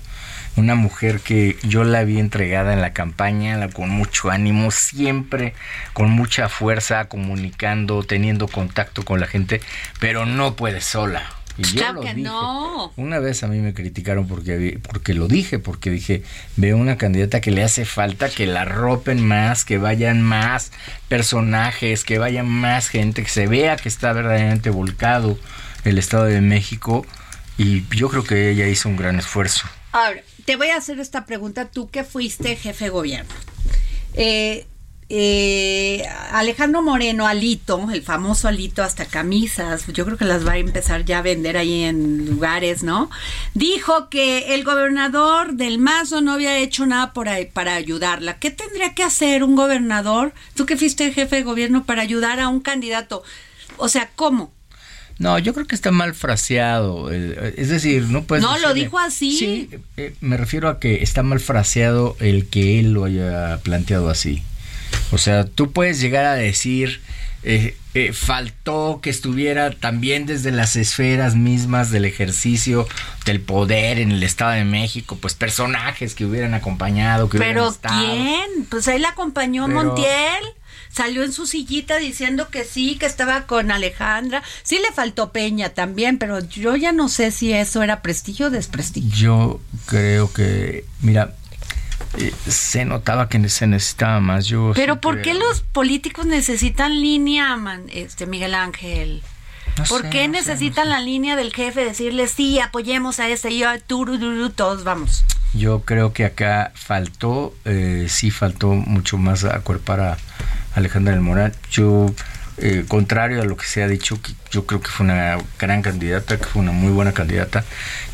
Speaker 10: una mujer que yo la vi entregada en la campaña, la- con mucho ánimo, siempre con mucha fuerza, comunicando, teniendo contacto con la gente, pero no puede sola. Y yo
Speaker 2: Claro
Speaker 10: lo
Speaker 2: que
Speaker 10: dije.
Speaker 2: no.
Speaker 10: Una vez a mí me criticaron porque, porque lo dije, porque dije, veo una candidata que le hace falta que la ropen más, que vayan más personajes, que vaya más gente, que se vea que está verdaderamente volcado el Estado de México. Y yo creo que ella hizo un gran esfuerzo.
Speaker 2: Ahora, te voy a hacer esta pregunta, tú que fuiste jefe de gobierno. Eh, eh, Alejandro Moreno, Alito, el famoso Alito, hasta camisas, yo creo que las va a empezar ya a vender ahí en lugares, ¿no? Dijo que el gobernador del Mazo no había hecho nada por ahí para ayudarla. ¿Qué tendría que hacer un gobernador, tú que fuiste jefe de gobierno, para ayudar a un candidato? O sea, ¿cómo?
Speaker 10: No, yo creo que está mal fraseado. eh, Es decir, no puedes.
Speaker 2: No, lo dijo así.
Speaker 10: Sí, eh, me refiero a que está mal fraseado el que él lo haya planteado así. O sea, tú puedes llegar a decir. eh, eh, faltó que estuviera también desde las esferas mismas del ejercicio del poder en el Estado de México, pues personajes que hubieran acompañado, que
Speaker 2: Pero. ¿quién? Pues ahí la acompañó
Speaker 10: Pero-
Speaker 2: Montiel. Salió en su sillita diciendo que sí, que estaba con Alejandra. Sí le faltó Peña también, pero yo ya no sé si eso era prestigio o desprestigio.
Speaker 10: Yo creo que, mira, eh, se notaba que se necesitaba más. Yo
Speaker 2: Pero ¿por qué los políticos necesitan línea, man, este Miguel Ángel?
Speaker 10: No
Speaker 2: ¿Por
Speaker 10: sé,
Speaker 2: qué
Speaker 10: no sé,
Speaker 2: necesitan la línea del jefe decirle sí, apoyemos a ese y yo, turururu, todos vamos?
Speaker 10: Yo creo que acá faltó, eh, sí faltó mucho más acuerpar a Alejandra del Moral. Yo, eh, contrario a lo que se ha dicho, que yo creo que fue una gran candidata, que fue una muy buena candidata,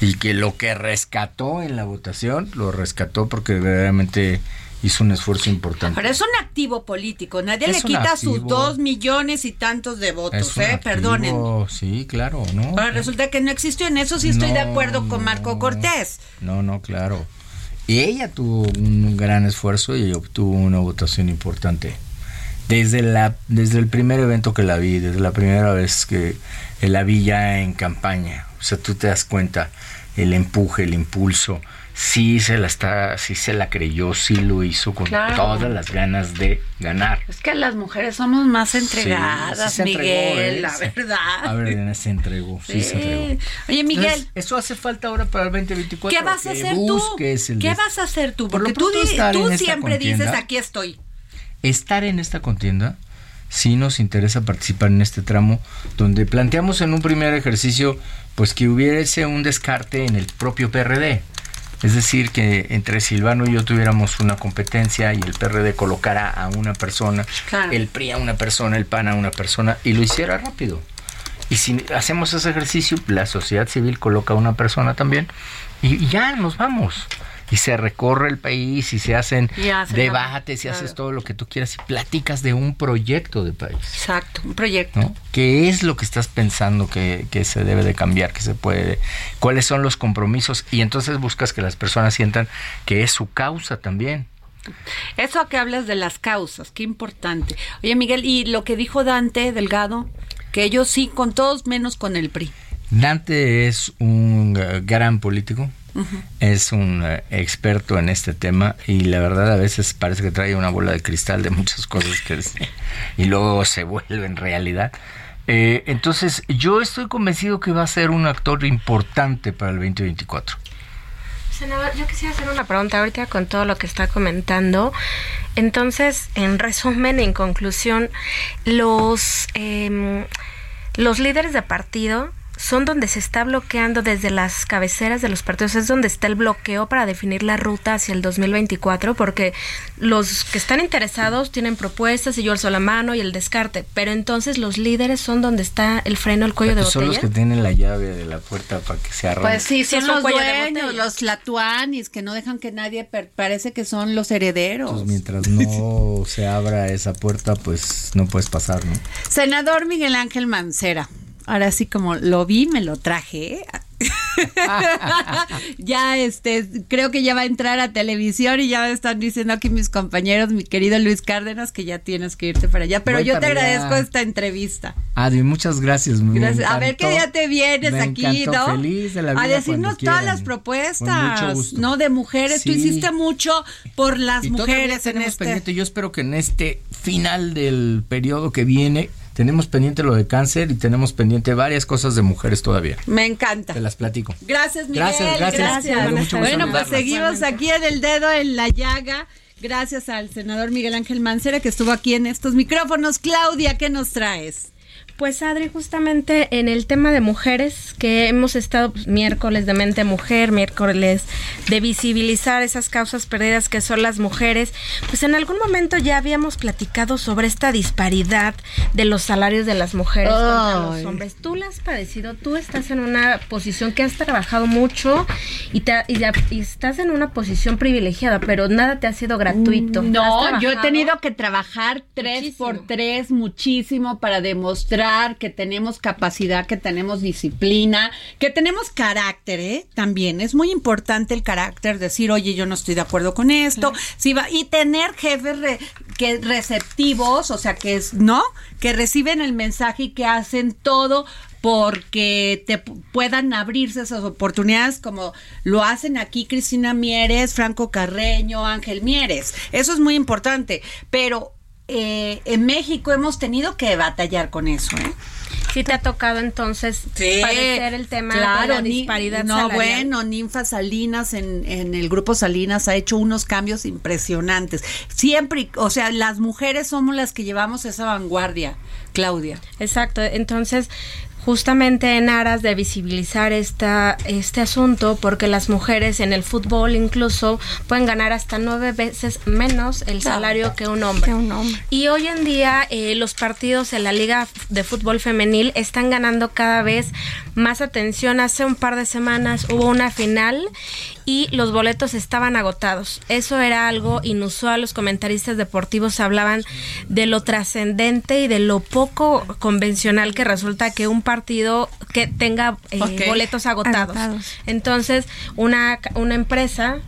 Speaker 10: y que lo que rescató en la votación, lo rescató porque verdaderamente hizo un esfuerzo importante.
Speaker 2: Pero es un activo político, nadie
Speaker 10: Es
Speaker 2: le quita sus dos millones y tantos de votos, ¿eh?
Speaker 10: activo,
Speaker 2: Perdonen.
Speaker 10: Sí, claro, ¿no?
Speaker 2: Ahora resulta que no existió, en eso sí estoy de acuerdo con Marco Cortés.
Speaker 10: No, no, claro. Y ella tuvo un gran esfuerzo y obtuvo una votación importante. Desde, la, desde el primer evento que la vi, desde la primera vez que la vi ya en campaña. O sea, tú te das cuenta, el empuje, el impulso, sí se la está, sí se la creyó, sí lo hizo con
Speaker 2: Claro.
Speaker 10: todas las ganas de ganar.
Speaker 2: Es que las mujeres somos más entregadas,
Speaker 10: sí se entregó,
Speaker 2: Miguel,
Speaker 10: ¿eh?
Speaker 2: la verdad.
Speaker 10: A ver, se entregó, sí, se entregó.
Speaker 2: Oye, Miguel,
Speaker 10: Entonces, eso hace falta ahora para el 2024.
Speaker 2: ¿qué vas a hacer tú? ¿Qué vas a hacer tú?
Speaker 10: Por
Speaker 2: Porque tú,
Speaker 10: estar
Speaker 2: tú
Speaker 10: esta
Speaker 2: siempre dices, aquí estoy.
Speaker 10: Estar en esta contienda, sí nos interesa participar en este tramo, donde planteamos en un primer ejercicio, pues que hubiese un descarte en el propio PRD. Es decir, que entre Silvano y yo tuviéramos una competencia y el PRD colocara a una persona,
Speaker 2: Claro.
Speaker 10: el PRI a una persona, el PAN a una persona, y lo hiciera rápido. Y si hacemos ese ejercicio, la sociedad civil coloca a una persona también, y y ya nos vamos. Y se recorre el país y se hacen
Speaker 2: Y hacen
Speaker 10: debates y haces todo lo que tú quieras y platicas de un proyecto de país.
Speaker 2: Exacto, un proyecto.
Speaker 10: ¿no? ¿Qué es lo que estás pensando que, que se debe de cambiar, que se puede? ¿Cuáles son los compromisos? Y entonces buscas que las personas sientan que es su causa también.
Speaker 2: Eso que hablas de las causas, qué importante. Oye, Miguel, y lo que dijo Dante Delgado, que ellos sí, con todos menos con el PRI.
Speaker 10: Dante es un gran político, es un eh, experto en este tema y la verdad a veces parece que trae una bola de cristal de muchas cosas que y luego se vuelve en realidad. Eh, entonces yo estoy convencido que va a ser un actor importante para el 2024.
Speaker 5: Senador, yo quisiera hacer una pregunta ahorita con todo lo que está comentando. Entonces, en resumen, en conclusión, los, em, los líderes de partido son donde se está bloqueando desde las cabeceras de los partidos, es donde está el bloqueo para definir la ruta hacia el 2024, porque los que están interesados tienen propuestas y yo alzo la mano y el descarte, pero entonces los líderes son donde está el freno al cuello de
Speaker 10: son los
Speaker 5: botella.
Speaker 10: que tienen la llave de la puerta para que se arranque.
Speaker 2: Pues sí,
Speaker 5: Sí,
Speaker 2: son los dueños, los latuanis, que no dejan que nadie, per- parece que son los herederos.
Speaker 10: Entonces, mientras no se abra esa puerta, pues no puedes pasar, ¿no?
Speaker 2: Senador Miguel Ángel Mancera. Ahora sí, como lo vi, me lo traje. ¿eh? ya, este, creo que ya va a entrar a televisión y ya me están diciendo aquí mis compañeros, mi querido Luis Cárdenas, que ya tienes que irte para allá. Pero
Speaker 10: Voy
Speaker 2: yo te
Speaker 10: allá.
Speaker 2: agradezco esta entrevista.
Speaker 10: Adri, muchas gracias.
Speaker 2: Gracias. A ver qué
Speaker 10: encantó.
Speaker 2: día te vienes
Speaker 10: Me
Speaker 2: aquí,
Speaker 10: encantó,
Speaker 2: ¿no?
Speaker 10: Feliz de la vida
Speaker 2: a decirnos todas las propuestas,
Speaker 10: mucho gusto.
Speaker 2: ¿no? De mujeres. Tú
Speaker 10: Sí.
Speaker 2: hiciste mucho por las
Speaker 10: Y
Speaker 2: mujeres en este.
Speaker 10: pendiente. Yo espero que en este final del periodo que viene tenemos pendiente lo de cáncer y tenemos pendiente varias cosas de mujeres todavía.
Speaker 2: Me encanta.
Speaker 10: Te las platico.
Speaker 2: Gracias, Miguel.
Speaker 10: Gracias, gracias. Gusto
Speaker 2: Bueno, pues seguimos aquí en el dedo en la llaga. Gracias al senador Miguel Ángel Mancera que estuvo aquí en estos micrófonos. Claudia, ¿qué nos traes?
Speaker 5: Pues Adri, justamente en el tema de mujeres, que hemos estado pues, miércoles de mente mujer, miércoles de visibilizar esas causas perdidas que son las mujeres, pues en algún momento ya habíamos platicado sobre esta disparidad de los salarios de las mujeres contra los hombres. Tú la has padecido, tú estás en una posición que has trabajado mucho y, te- y ya- y estás en una posición privilegiada, pero nada te ha sido gratuito.
Speaker 2: No,
Speaker 5: Has
Speaker 2: yo he tenido que trabajar tres
Speaker 5: muchísimo.
Speaker 2: por tres muchísimo para demostrar que tenemos capacidad, que tenemos disciplina, que tenemos carácter, ¿eh? También es muy importante el carácter, decir, oye, yo no estoy de acuerdo con esto, sí va, y tener jefes re- que receptivos, o sea, que es, ¿no? Que reciben el mensaje y que hacen todo porque te pu- puedan abrirse esas oportunidades como lo hacen aquí Cristina Mieres, Franco Carreño, Ángel Mieres. Eso es muy importante, pero eh, en México hemos tenido que batallar con eso, ¿eh?
Speaker 5: Sí te ha tocado entonces padecer el tema de la
Speaker 2: ni-
Speaker 5: disparidad
Speaker 2: No,
Speaker 5: salarial.
Speaker 2: bueno, Ninfa Salinas en, en el grupo Salinas ha hecho unos cambios impresionantes. Siempre, o sea, las mujeres somos las que llevamos esa vanguardia, Claudia.
Speaker 5: Exacto, entonces justamente en aras de visibilizar esta, este asunto, porque las mujeres en el fútbol incluso pueden ganar hasta nueve veces menos el salario que un hombre. Y hoy en día eh, los partidos en la Liga de Fútbol Femenil están ganando cada vez más atención. Hace un par de semanas hubo una final y los boletos estaban agotados. Eso era algo inusual. Los comentaristas deportivos hablaban de lo trascendente y de lo poco convencional que resulta que un partido que tenga eh, boletos agotados. Entonces, una, una empresa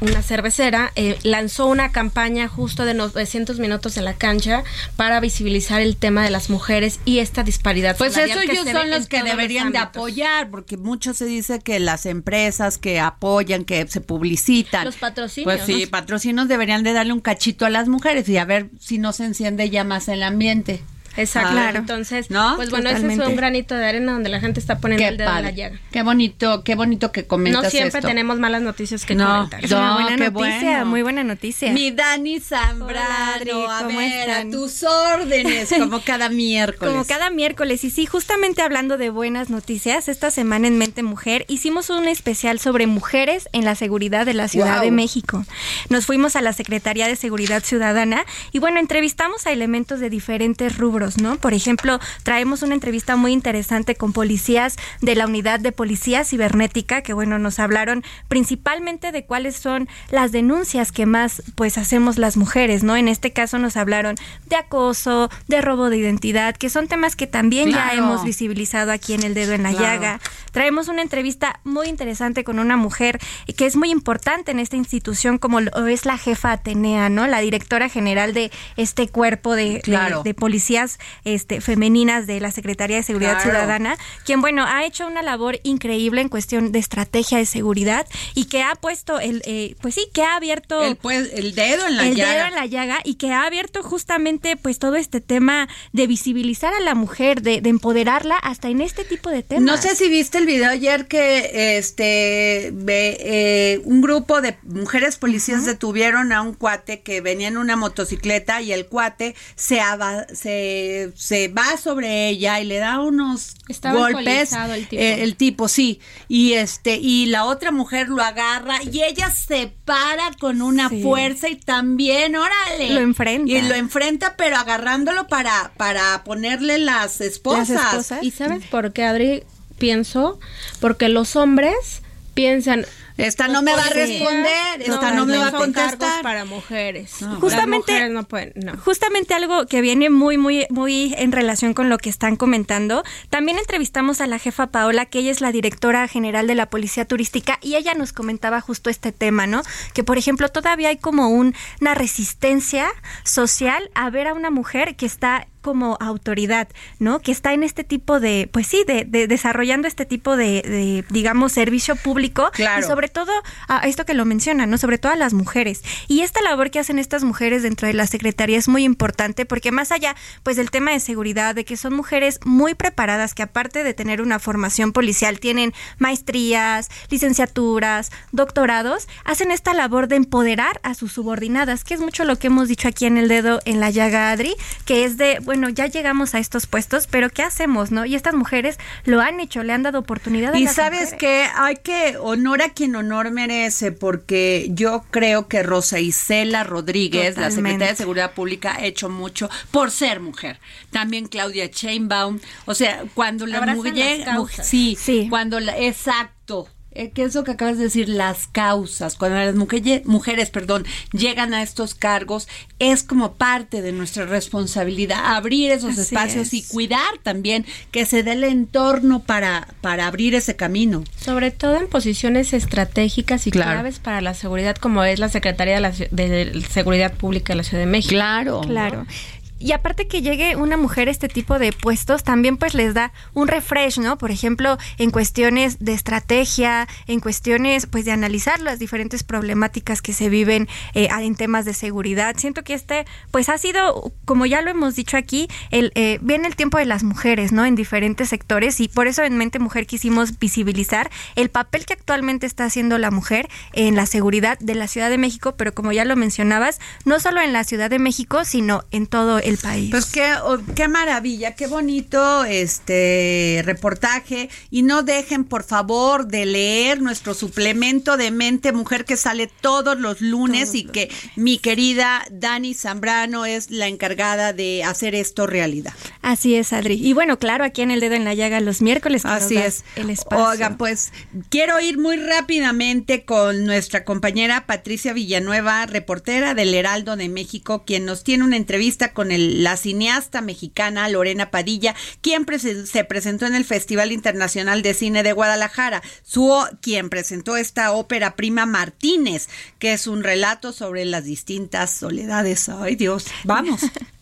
Speaker 5: una cervecera, eh, lanzó una campaña justo de 900 minutos en la cancha para visibilizar el tema de las mujeres y esta disparidad.
Speaker 2: Pues eso ellos son los que deberían de apoyar, porque mucho se dice que las empresas que apoyan, que se publicitan.
Speaker 5: Los patrocinios.
Speaker 2: Pues sí, patrocinos deberían de darle un cachito a las mujeres y a ver si no se enciende ya más el ambiente.
Speaker 5: Exacto. Claro. Entonces, ¿No? pues bueno, ese es un granito de arena donde la gente está poniendo el dedo en la llaga.
Speaker 2: Qué bonito, qué bonito que comentas
Speaker 5: No siempre tenemos malas noticias que
Speaker 2: no,
Speaker 5: comentar.
Speaker 11: Es una buena noticia, muy buena noticia.
Speaker 2: Mi Dani Zambrano, a ver, a tus órdenes, como cada miércoles.
Speaker 11: Como cada miércoles. Y sí, justamente hablando de buenas noticias, esta semana en Mente Mujer hicimos un especial sobre mujeres en la seguridad de la Ciudad de México. Nos fuimos a la Secretaría de Seguridad Ciudadana y bueno, entrevistamos a elementos de diferentes rubros ¿no? Por ejemplo, traemos una entrevista muy interesante con policías de la unidad de policía cibernética, que bueno, nos hablaron principalmente de cuáles son las denuncias que más pues hacemos las mujeres, ¿no? En este caso nos hablaron de acoso, de robo de identidad, que son temas que también ya hemos visibilizado aquí en El Dedo en la Llaga. Traemos una entrevista muy interesante con una mujer que es muy importante en esta institución, como lo es la jefa Atenea, ¿no? La directora general de este cuerpo de, de policías este, femeninas de la Secretaría de Seguridad Ciudadana, quien, bueno, ha hecho una labor increíble en cuestión de estrategia de seguridad y que ha puesto el, eh, pues sí, que ha abierto
Speaker 2: el, pues, el dedo en la
Speaker 11: el
Speaker 2: llaga.
Speaker 11: dedo en la llaga y que ha abierto justamente pues todo este tema de visibilizar a la mujer, de, empoderarla hasta en este tipo de temas.
Speaker 2: No sé si viste el video ayer que este eh, un grupo de mujeres policías detuvieron a un cuate que venía en una motocicleta y el cuate se, se se, va sobre ella y le da unos golpes
Speaker 5: el tipo.
Speaker 2: Eh, el tipo. sí. Y este y la otra mujer lo agarra y ella se para con una fuerza y también órale.
Speaker 11: Lo enfrenta.
Speaker 2: Y lo enfrenta pero agarrándolo para para ponerle las esposas,
Speaker 5: y sabes por qué Adri pienso porque los hombres piensan
Speaker 2: esta no me va a responder, esta no, me va a contestar.
Speaker 5: para mujeres.
Speaker 11: justamente,
Speaker 5: no pueden,
Speaker 11: justamente algo que viene muy, muy, muy en relación con lo que están comentando. También entrevistamos a la jefa Paola, que ella es la directora general de la Policía Turística, y ella nos comentaba justo este tema, ¿no? Que, por ejemplo, todavía hay como una resistencia social a ver a una mujer que está como autoridad, ¿no? Que está en este tipo de, pues sí, de, desarrollando este tipo de, digamos, servicio público.
Speaker 2: Claro.
Speaker 11: Y sobre todo, a esto que lo menciona, ¿no? Sobre todo a las mujeres. Y esta labor que hacen estas mujeres dentro de la Secretaría es muy importante porque más allá, pues, del tema de seguridad, de que son mujeres muy preparadas, que aparte de tener una formación policial, tienen maestrías, licenciaturas, doctorados, hacen esta labor de empoderar a sus subordinadas, que es mucho lo que hemos dicho aquí en el dedo en la llaga, Adri, que es de bueno, ya llegamos a estos puestos, pero ¿qué hacemos, no? Y estas mujeres lo han hecho, le han dado oportunidad.
Speaker 2: y sabes que hay que honor a quien honor merece, porque yo creo que Rosa Isela Rodríguez, la secretaria de Seguridad Pública, ha hecho mucho por ser mujer. También Claudia Chainbaum, o sea, cuando la mujer, sí, sí, cuando la, exacto eh, ¿Qué es lo que acabas de decir? Las causas. Cuando las mujeres, mujeres perdón, llegan a estos cargos, es como parte de nuestra responsabilidad abrir esos espacios y cuidar también que se dé el entorno para, para abrir ese camino.
Speaker 5: Sobre todo en posiciones estratégicas y claves para la seguridad, como es la Secretaría de, la, de Seguridad Pública de la Ciudad de México.
Speaker 2: Claro.
Speaker 11: Claro. Y aparte que llegue una mujer a este tipo de puestos, también pues les da un refresh, ¿no? Por ejemplo, en cuestiones de estrategia, en cuestiones pues de analizar las diferentes problemáticas que se viven eh, en temas de seguridad. Siento que este pues ha sido, como ya lo hemos dicho aquí, el, eh, viene el tiempo de las mujeres, ¿no? En diferentes sectores y por eso en Mente Mujer quisimos visibilizar el papel que actualmente está haciendo la mujer en la seguridad de la Ciudad de México, pero como ya lo mencionabas, no solo en la Ciudad de México, sino en todo el el país.
Speaker 2: Pues qué, oh, qué maravilla, qué bonito este reportaje. Y no dejen, por favor, de leer nuestro suplemento de Mente Mujer que sale todos los lunes y que mi querida Dani Zambrano es la encargada de hacer esto realidad.
Speaker 11: Así es, Adri. Y bueno, claro, aquí en el dedo en la llaga los miércoles.
Speaker 2: Así es.
Speaker 11: El espacio.
Speaker 2: Oigan, pues quiero ir muy rápidamente con nuestra compañera Patricia Villanueva, reportera del Heraldo de México, quien nos tiene una entrevista con el- la cineasta mexicana Lorena Padilla, quien se presentó en el Festival Internacional de Cine de Guadalajara, su, quien presentó esta ópera prima Martínez, que es un relato sobre las distintas soledades. Ay Dios, vamos.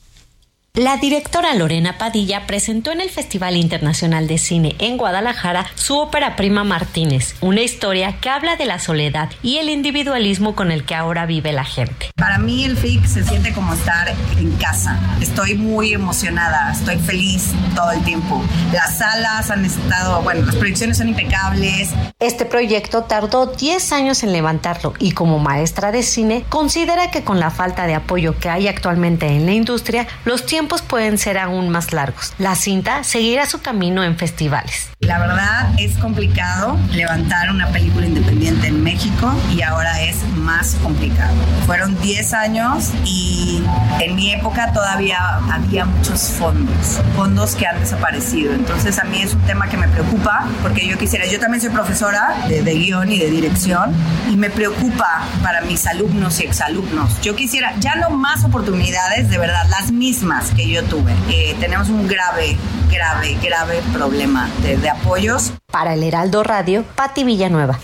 Speaker 12: La directora Lorena Padilla presentó en el Festival Internacional de Cine en Guadalajara su ópera prima Martínez, una historia que habla de la soledad y el individualismo con el que ahora vive la gente.
Speaker 13: Para mí el FIC se siente como estar en casa. Estoy muy emocionada, estoy feliz todo el tiempo. Las salas han estado, bueno, las proyecciones son impecables.
Speaker 12: Este proyecto tardó 10 años en levantarlo y como maestra de cine considera que con la falta de apoyo que hay actualmente en la industria, los tiempos pueden ser aún más largos. La cinta seguirá su camino en festivales.
Speaker 13: La verdad es complicado levantar una película independiente en México y ahora es más complicado. Fueron 10 años y en mi época todavía había muchos fondos, fondos que han desaparecido. Entonces a mí es un tema que me preocupa porque yo quisiera, yo también soy profesora de, de guion y de dirección y me preocupa para mis alumnos y exalumnos. Yo quisiera ya no más oportunidades, de verdad, las mismas que yo tuve. Eh, tenemos un grave, grave, grave problema de, apoyos.
Speaker 12: Para el Heraldo Radio, Patti Villanueva.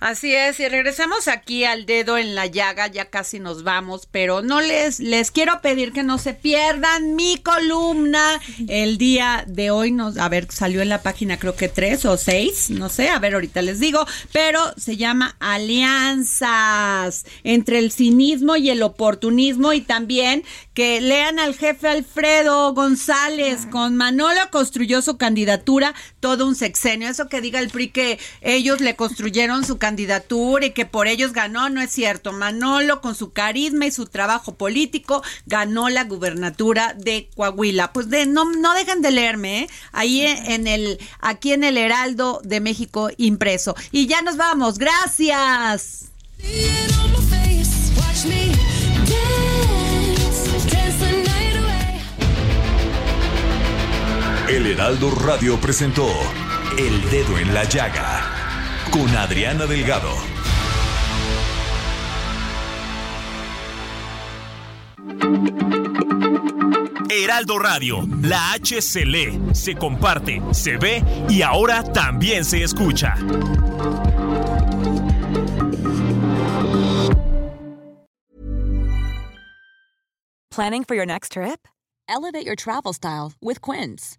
Speaker 2: Así es, y regresamos aquí al dedo en la llaga, ya casi nos vamos, pero no les, les quiero pedir que no se pierdan mi columna el día de hoy, nos, a ver, salió en la página creo que tres o seis, no sé, a ver, ahorita les digo, pero se llama Alianzas entre el cinismo y el oportunismo y también que lean al jefe Alfredo González, con Manolo construyó su candidatura todo un sexenio, eso que diga el PRI que ellos le construyeron su candidatura y que por ellos ganó, no es cierto. Manolo, con su carisma y su trabajo político, ganó la gubernatura de Coahuila. Pues de, no, no dejen de leerme, ¿eh? ahí en el, aquí en el Heraldo de México impreso. Y ya nos vamos, gracias.
Speaker 7: El Heraldo Radio presentó El Dedo en la Llaga con Adriana Delgado.
Speaker 9: Heraldo Radio, la H se lee, se comparte, se ve y ahora también se escucha.
Speaker 14: Planning for your next trip? Elevate your travel style with Quince.